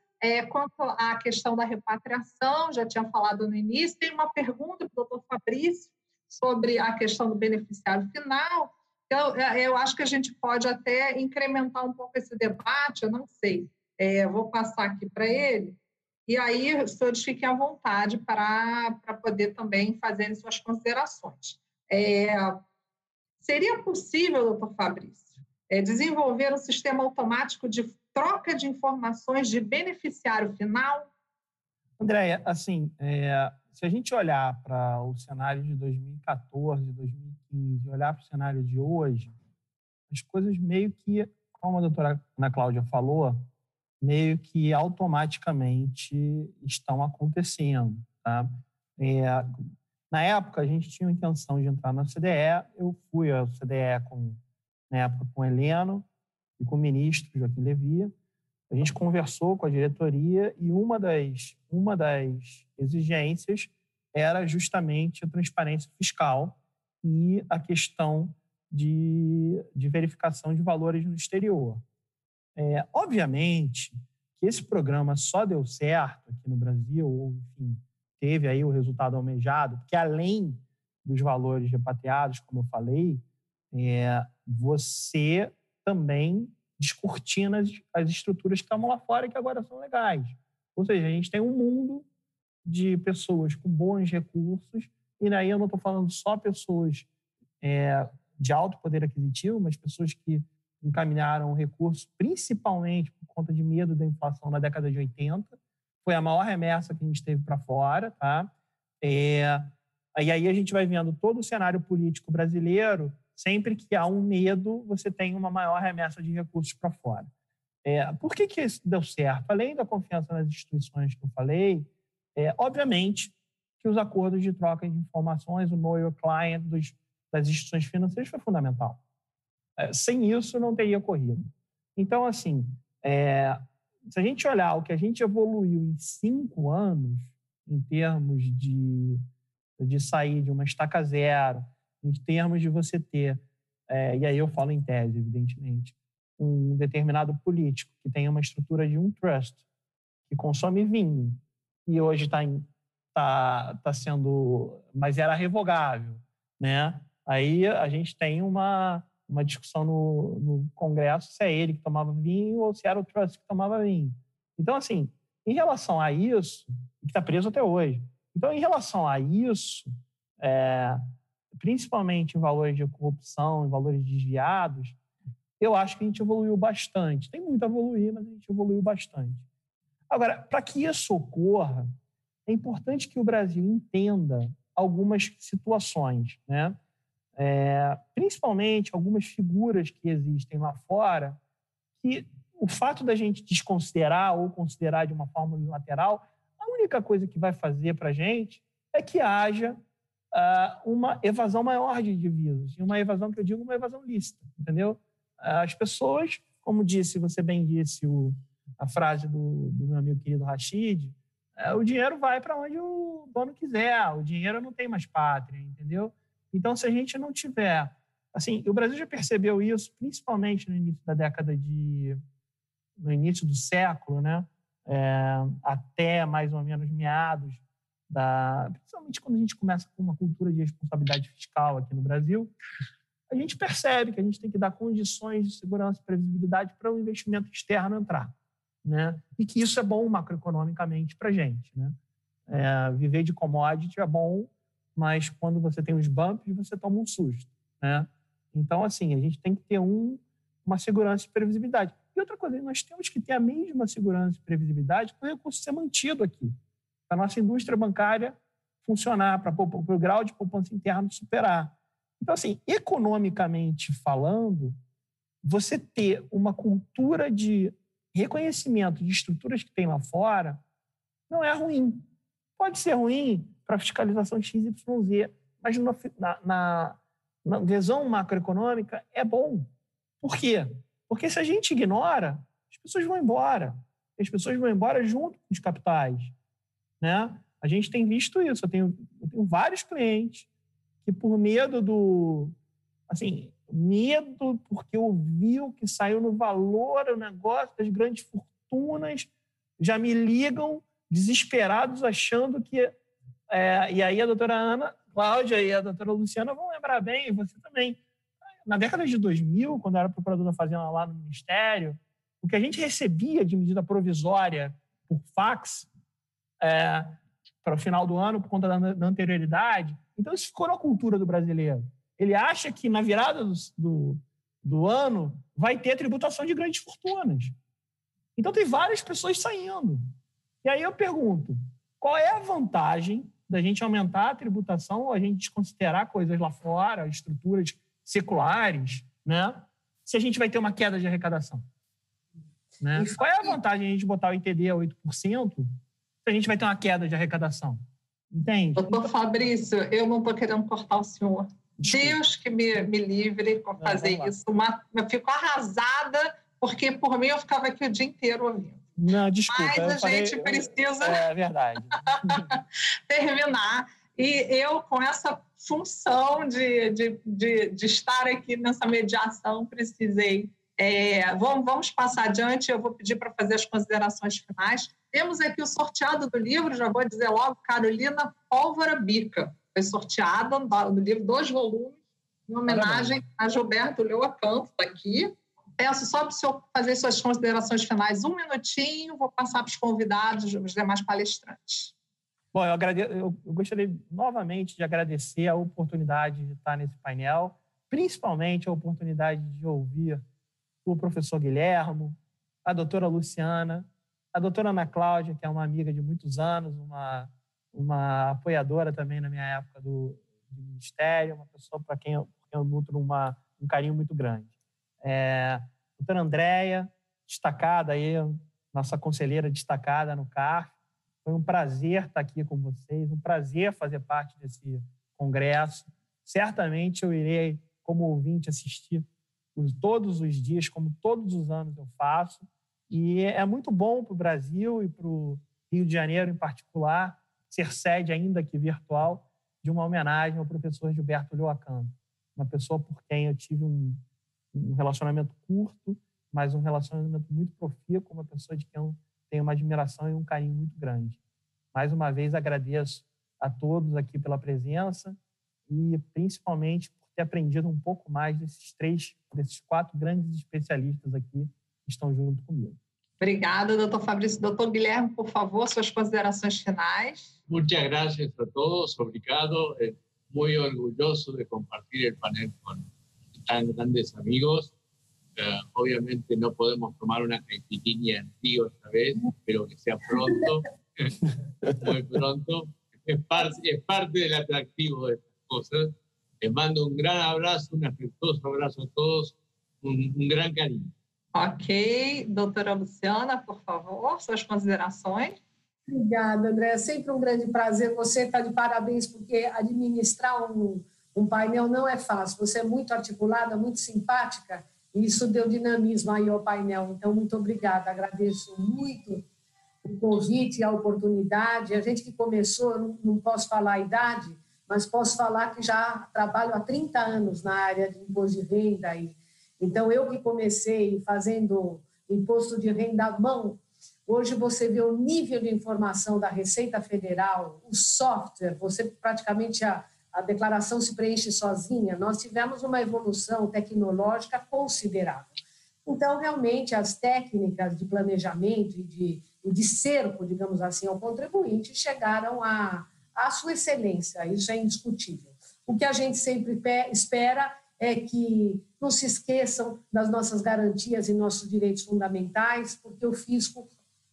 quanto à questão da repatriação, já tinha falado no início, tem uma pergunta para o doutor Fabrício sobre a questão do beneficiário final, eu, é, eu acho que a gente pode até incrementar um pouco esse debate, eu não sei. É, vou passar aqui para ele, e aí os senhores fiquem à vontade para poder também fazer suas considerações. É, seria possível, doutor Fabrício, é, desenvolver um sistema automático de troca de informações de beneficiário final? Andréia, assim, é, se a gente olhar para o cenário de 2014, 2015, olhar para o cenário de hoje, as coisas meio que, como a doutora Ana Cláudia falou, meio que automaticamente estão acontecendo. Tá? É, na época, a gente tinha a intenção de entrar na CDE, eu fui à CDE com, na época com o Heleno e com o ministro Joaquim Levia, a gente conversou com a diretoria e uma das, uma das exigências era justamente a transparência fiscal e a questão de, de verificação de valores no exterior. É, obviamente que esse programa só deu certo aqui no Brasil, ou enfim, teve aí o resultado almejado, porque além dos valores repatriados, como eu falei, é, você também descortina as, as estruturas que estavam lá fora e que agora são legais. Ou seja, a gente tem um mundo de pessoas com bons recursos, e daí eu não estou falando só pessoas é, de alto poder aquisitivo, mas pessoas que encaminharam recursos principalmente por conta de medo da inflação na década de 80. Foi a maior remessa que a gente teve para fora. Tá? É, e aí a gente vai vendo todo o cenário político brasileiro sempre que há um medo, você tem uma maior remessa de recursos para fora. É, por que, que isso deu certo? Além da confiança nas instituições que eu falei, é, obviamente que os acordos de troca de informações, o know your client dos, das instituições financeiras foi fundamental. É, sem isso, não teria ocorrido. Então, assim, é, se a gente olhar o que a gente evoluiu em cinco anos, em termos de, de sair de uma estaca zero, em termos de você ter, é, e aí eu falo em tese, evidentemente, um determinado político que tem uma estrutura de um trust, que consome vinho, e hoje está tá, tá sendo, mas era revogável, né? Aí a gente tem uma, uma discussão no, no Congresso se é ele que tomava vinho ou se era o trust que tomava vinho. Então, assim, em relação a isso, que está preso até hoje. Então, em relação a isso, é, principalmente em valores de corrupção, em valores desviados, eu acho que a gente evoluiu bastante. Tem muito a evoluir, mas a gente evoluiu bastante. Agora, para que isso ocorra, é importante que o Brasil entenda algumas situações, né? É, principalmente algumas figuras que existem lá fora, que o fato da gente desconsiderar ou considerar de uma forma unilateral, a única coisa que vai fazer para a gente é que haja uma evasão maior de divisas. E uma evasão que eu digo, uma evasão lícita, entendeu? As pessoas, como disse, você bem disse o, a frase do, do meu amigo querido Rashid, uh, o dinheiro vai para onde o dono quiser, o dinheiro não tem mais pátria, entendeu? Então, se a gente não tiver... Assim, o Brasil já percebeu isso, principalmente no início da década de... no início do século, né? É, até mais ou menos meados da, principalmente quando a gente começa com uma cultura de responsabilidade fiscal aqui no Brasil, a gente percebe que a gente tem que dar condições de segurança e previsibilidade para o investimento externo entrar, né? E que isso é bom macroeconomicamente para a gente, né? É, viver de commodity é bom, mas quando você tem os bumps, você toma um susto, né? Então, assim, a gente tem que ter um, uma segurança e previsibilidade. E outra coisa, nós temos que ter a mesma segurança e previsibilidade para o recurso ser mantido aqui a nossa indústria bancária funcionar, para o grau de poupança interna superar. Então, assim, economicamente falando, você ter uma cultura de reconhecimento de estruturas que tem lá fora não é ruim. Pode ser ruim para fiscalização XYZ, mas na, na, na visão macroeconômica é bom. Por quê? Porque se a gente ignora, as pessoas vão embora. As pessoas vão embora junto com os capitais. Né? A gente tem visto isso. Eu tenho, eu tenho vários clientes que, por medo do. Assim, medo porque ouviu que saiu no valor o negócio das grandes fortunas, já me ligam desesperados, achando que. É, e aí a doutora Ana Cláudia e a doutora Luciana vão lembrar bem, e você também. Na década de 2000, quando eu era procurador da Fazenda lá no Ministério, o que a gente recebia de medida provisória por fax é, para o final do ano por conta da, da, anterioridade. Então, isso ficou na cultura do brasileiro. Ele acha que na virada do, do, do ano vai ter tributação de grandes fortunas. Então, tem várias pessoas saindo. E aí eu pergunto: qual é a vantagem da gente aumentar a tributação ou a gente desconsiderar coisas lá fora, estruturas seculares, né? se a gente vai ter uma queda de arrecadação? Né? Qual é a vantagem de a gente botar o ITD a 8% a gente vai ter uma queda de arrecadação. Entende? Doutor Fabrício, eu não estou querendo cortar o senhor. Desculpa. Deus que me, me livre com fazer isso. Uma, eu fico arrasada, porque por mim eu ficava aqui o dia inteiro ouvindo. Não, desculpa. Mas a falei, gente precisa é verdade. terminar. E eu, com essa função de, de, de, de estar aqui nessa mediação, precisei. É, vamos, vamos passar adiante. Eu vou pedir para fazer as considerações finais. Temos aqui o sorteado do livro, já vou dizer logo, Carolina Pólvora Bica. Foi sorteada no livro, dois volumes, em homenagem a Gilberto Leoa Campos, aqui. Peço só para o senhor fazer suas considerações finais. Um minutinho, vou passar para os convidados, os demais palestrantes. Bom, eu, eu gostaria novamente de agradecer a oportunidade de estar nesse painel, principalmente a oportunidade de ouvir o professor Guilhermo, a doutora Luciana, a doutora Ana Cláudia, que é uma amiga de muitos anos, uma, uma apoiadora também na minha época do, do ministério, uma pessoa para quem, eu, eu nutro uma, um carinho muito grande. É, doutora Andréia, destacada aí, nossa conselheira destacada no CARF, foi um prazer estar aqui com vocês, um prazer fazer parte desse congresso. Certamente eu irei, como ouvinte, assistir todos os dias, como todos os anos eu faço. E é muito bom para o Brasil e para o Rio de Janeiro, em particular, ser sede, ainda que virtual, de uma homenagem ao professor Gilberto Lioacano, uma pessoa por quem eu tive um, um relacionamento curto, mas um relacionamento muito profícuo, uma pessoa de quem eu tenho uma admiração e um carinho muito grande. Mais uma vez agradeço a todos aqui pela presença e principalmente ter aprendido um pouco mais desses três, desses quatro grandes especialistas aqui que estão junto comigo. Obrigada, doutor Fabrício. Doutor Guilherme, por favor, suas considerações finais. Muchas gracias a todos. Obrigado. Eh, muy orgulloso de compartir el panel con tan grandes amigos. Uh, obviamente no podemos tomar una caipirinha en tío esta vez, pero que sea pronto, muy pronto. Es parte, es parte del atractivo de estas cosas. Les mando un gran abrazo, un afectuoso abrazo a todos, un, un gran cariño. Ok. Doutora Luciana, por favor, suas considerações. Obrigada, André. É sempre um grande prazer. Você está de parabéns, porque administrar um, um painel não é fácil. Você é muito articulada, muito simpática, e isso deu dinamismo aí ao painel. Então, muito obrigada. Agradeço muito o convite e a oportunidade. A gente que começou, não, não posso falar a idade, mas posso falar que já trabalho há 30 anos na área de imposto de renda e então, eu que comecei fazendo imposto de renda à mão, hoje você vê o nível de informação da Receita Federal, o software, você praticamente a, a declaração se preenche sozinha. Nós tivemos uma evolução tecnológica considerável. Então, realmente, as técnicas de planejamento e de, e de cerco, digamos assim, ao contribuinte chegaram à, à sua excelência, isso é indiscutível. O que a gente sempre espera é que não se esqueçam das nossas garantias e nossos direitos fundamentais, porque o fisco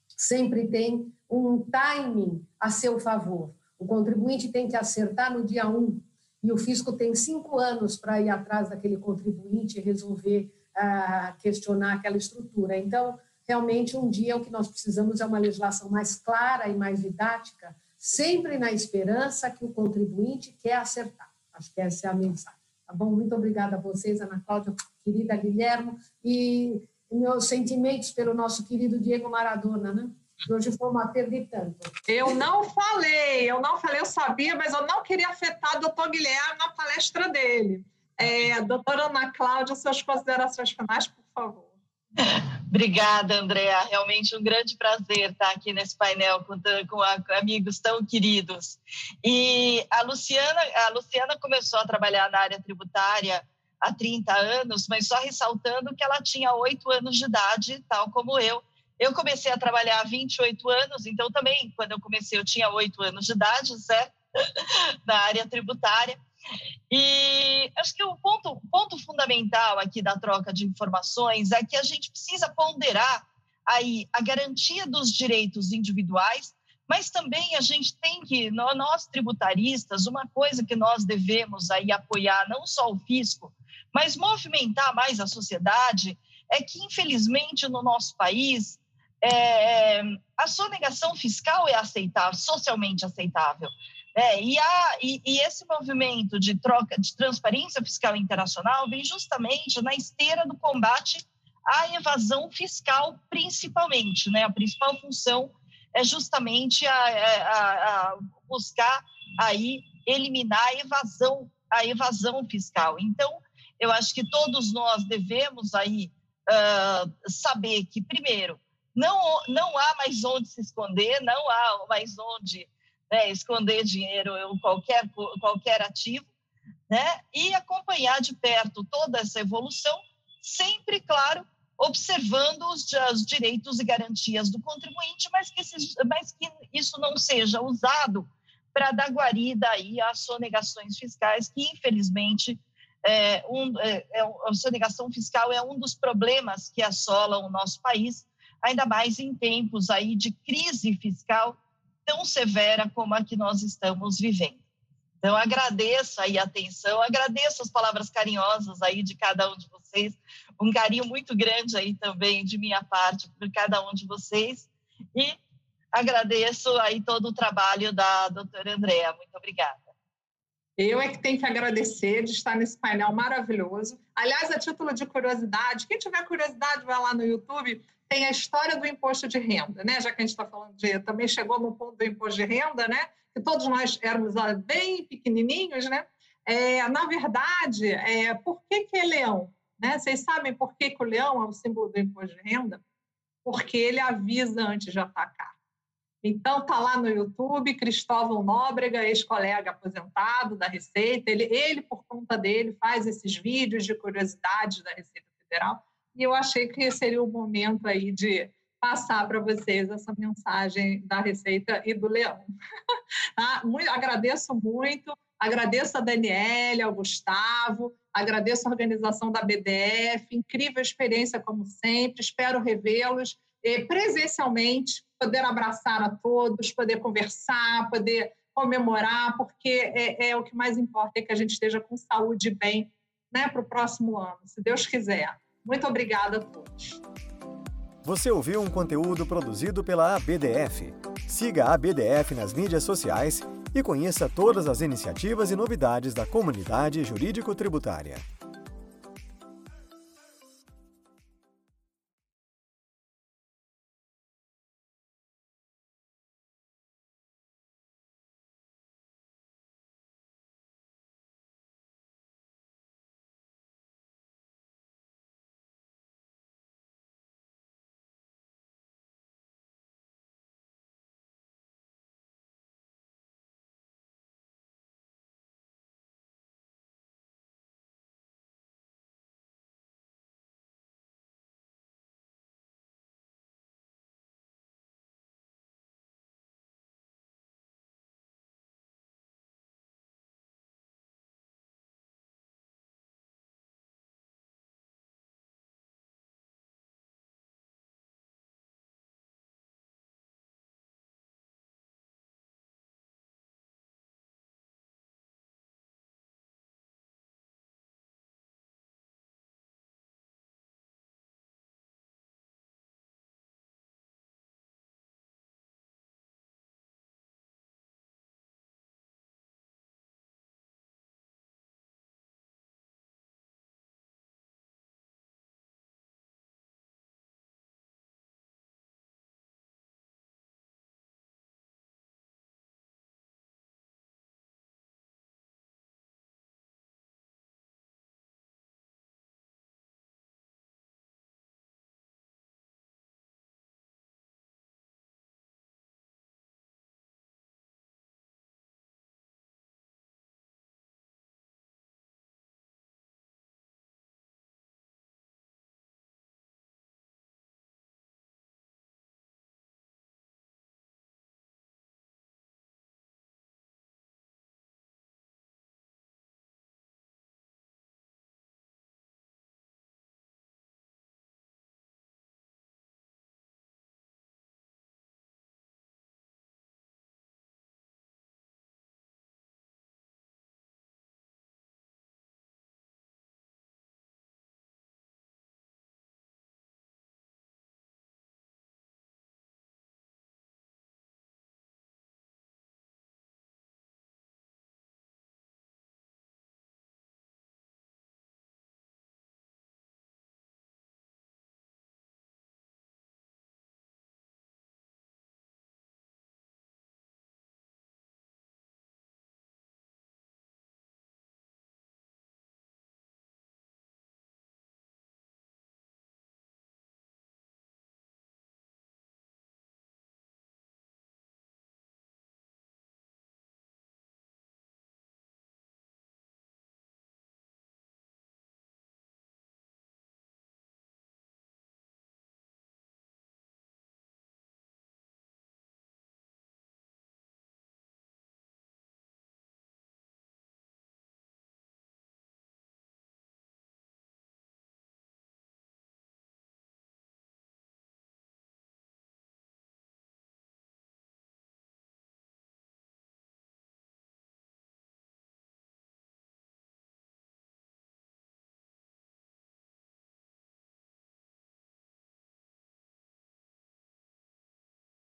sempre tem um timing a seu favor. O contribuinte tem que acertar no dia 1 e o fisco tem cinco anos para ir atrás daquele contribuinte e resolver uh, questionar aquela estrutura. Então, realmente, um dia o que nós precisamos é uma legislação mais clara e mais didática, sempre na esperança que o contribuinte quer acertar. Acho que essa é a mensagem. Tá bom? Muito obrigada a vocês, Ana Cláudia, querida Guilherme, e meus sentimentos pelo nosso querido Diego Maradona, né? Hoje foi uma perda de tanto. Eu não falei, eu não falei, eu sabia, mas eu não queria afetar o doutor Guilherme na palestra dele. É, doutora Ana Cláudia, suas considerações finais, por favor. Obrigada, Andréa. Realmente um grande prazer estar aqui nesse painel com, com, amigos tão queridos. E a Luciana, a Luciana começou a trabalhar na área tributária há 30 anos, mas só ressaltando que ela tinha oito anos de idade, tal como eu. Eu comecei a trabalhar há 28 anos, então também, quando eu comecei, eu tinha oito anos de idade, certo? na área tributária. E acho que o ponto, ponto fundamental aqui da troca de informações é que a gente precisa ponderar aí a garantia dos direitos individuais, mas também a gente tem que, nós tributaristas, uma coisa que nós devemos aí apoiar não só o fisco, mas movimentar mais a sociedade, é que, infelizmente, no nosso país, é, a sonegação fiscal é aceitável, socialmente aceitável. É, e, a, e, e, esse movimento de troca de transparência fiscal internacional vem justamente na esteira do combate à evasão fiscal, principalmente. Né? A principal função é justamente a, a, a buscar aí eliminar a evasão, a evasão fiscal. Então, eu acho que todos nós devemos aí uh, saber que, primeiro, não, não há mais onde se esconder, não há mais onde né, esconder dinheiro ou qualquer, qualquer ativo, né, e acompanhar de perto toda essa evolução, sempre, claro, observando os, os direitos e garantias do contribuinte, mas que, mas que isso não seja usado para dar guarida aí às sonegações fiscais, que infelizmente é um, é, é, a sonegação fiscal é um dos problemas que assolam o nosso país, ainda mais em tempos aí de crise fiscal tão severa como a que nós estamos vivendo. Então, agradeço aí a atenção, agradeço as palavras carinhosas aí de cada um de vocês, um carinho muito grande aí também de minha parte por cada um de vocês, e agradeço aí todo o trabalho da doutora Andréa. Muito obrigada. Eu é que tenho que agradecer de estar nesse painel maravilhoso. Aliás, a título de curiosidade, quem tiver curiosidade, vai lá no YouTube, tem a história do imposto de renda, né? Já que a gente está falando de. Também chegou no ponto do imposto de renda, né? Que todos nós éramos ah, bem pequenininhos, né? É, na verdade, é, por que, que é leão? Né? Vocês sabem por que, que o leão é o símbolo do imposto de renda? Porque ele avisa antes de atacar. Então, tá lá no YouTube, Cristóvão Nóbrega, ex-colega aposentado da Receita, ele, ele, por conta dele, faz esses vídeos de curiosidades da Receita Federal, e eu achei que seria o momento aí de passar para vocês essa mensagem da Receita e do Leão. tá? muito, agradeço muito, agradeço a Daniela, ao Gustavo, agradeço a organização da BDF, incrível experiência como sempre, espero revê-los presencialmente, poder abraçar a todos, poder conversar, poder comemorar, porque é, é o que mais importa, é que a gente esteja com saúde e bem né, para o próximo ano, se Deus quiser. Muito obrigada a todos. Você ouviu um conteúdo produzido pela ABDF. Siga a ABDF nas mídias sociais e conheça todas as iniciativas e novidades da comunidade jurídico-tributária.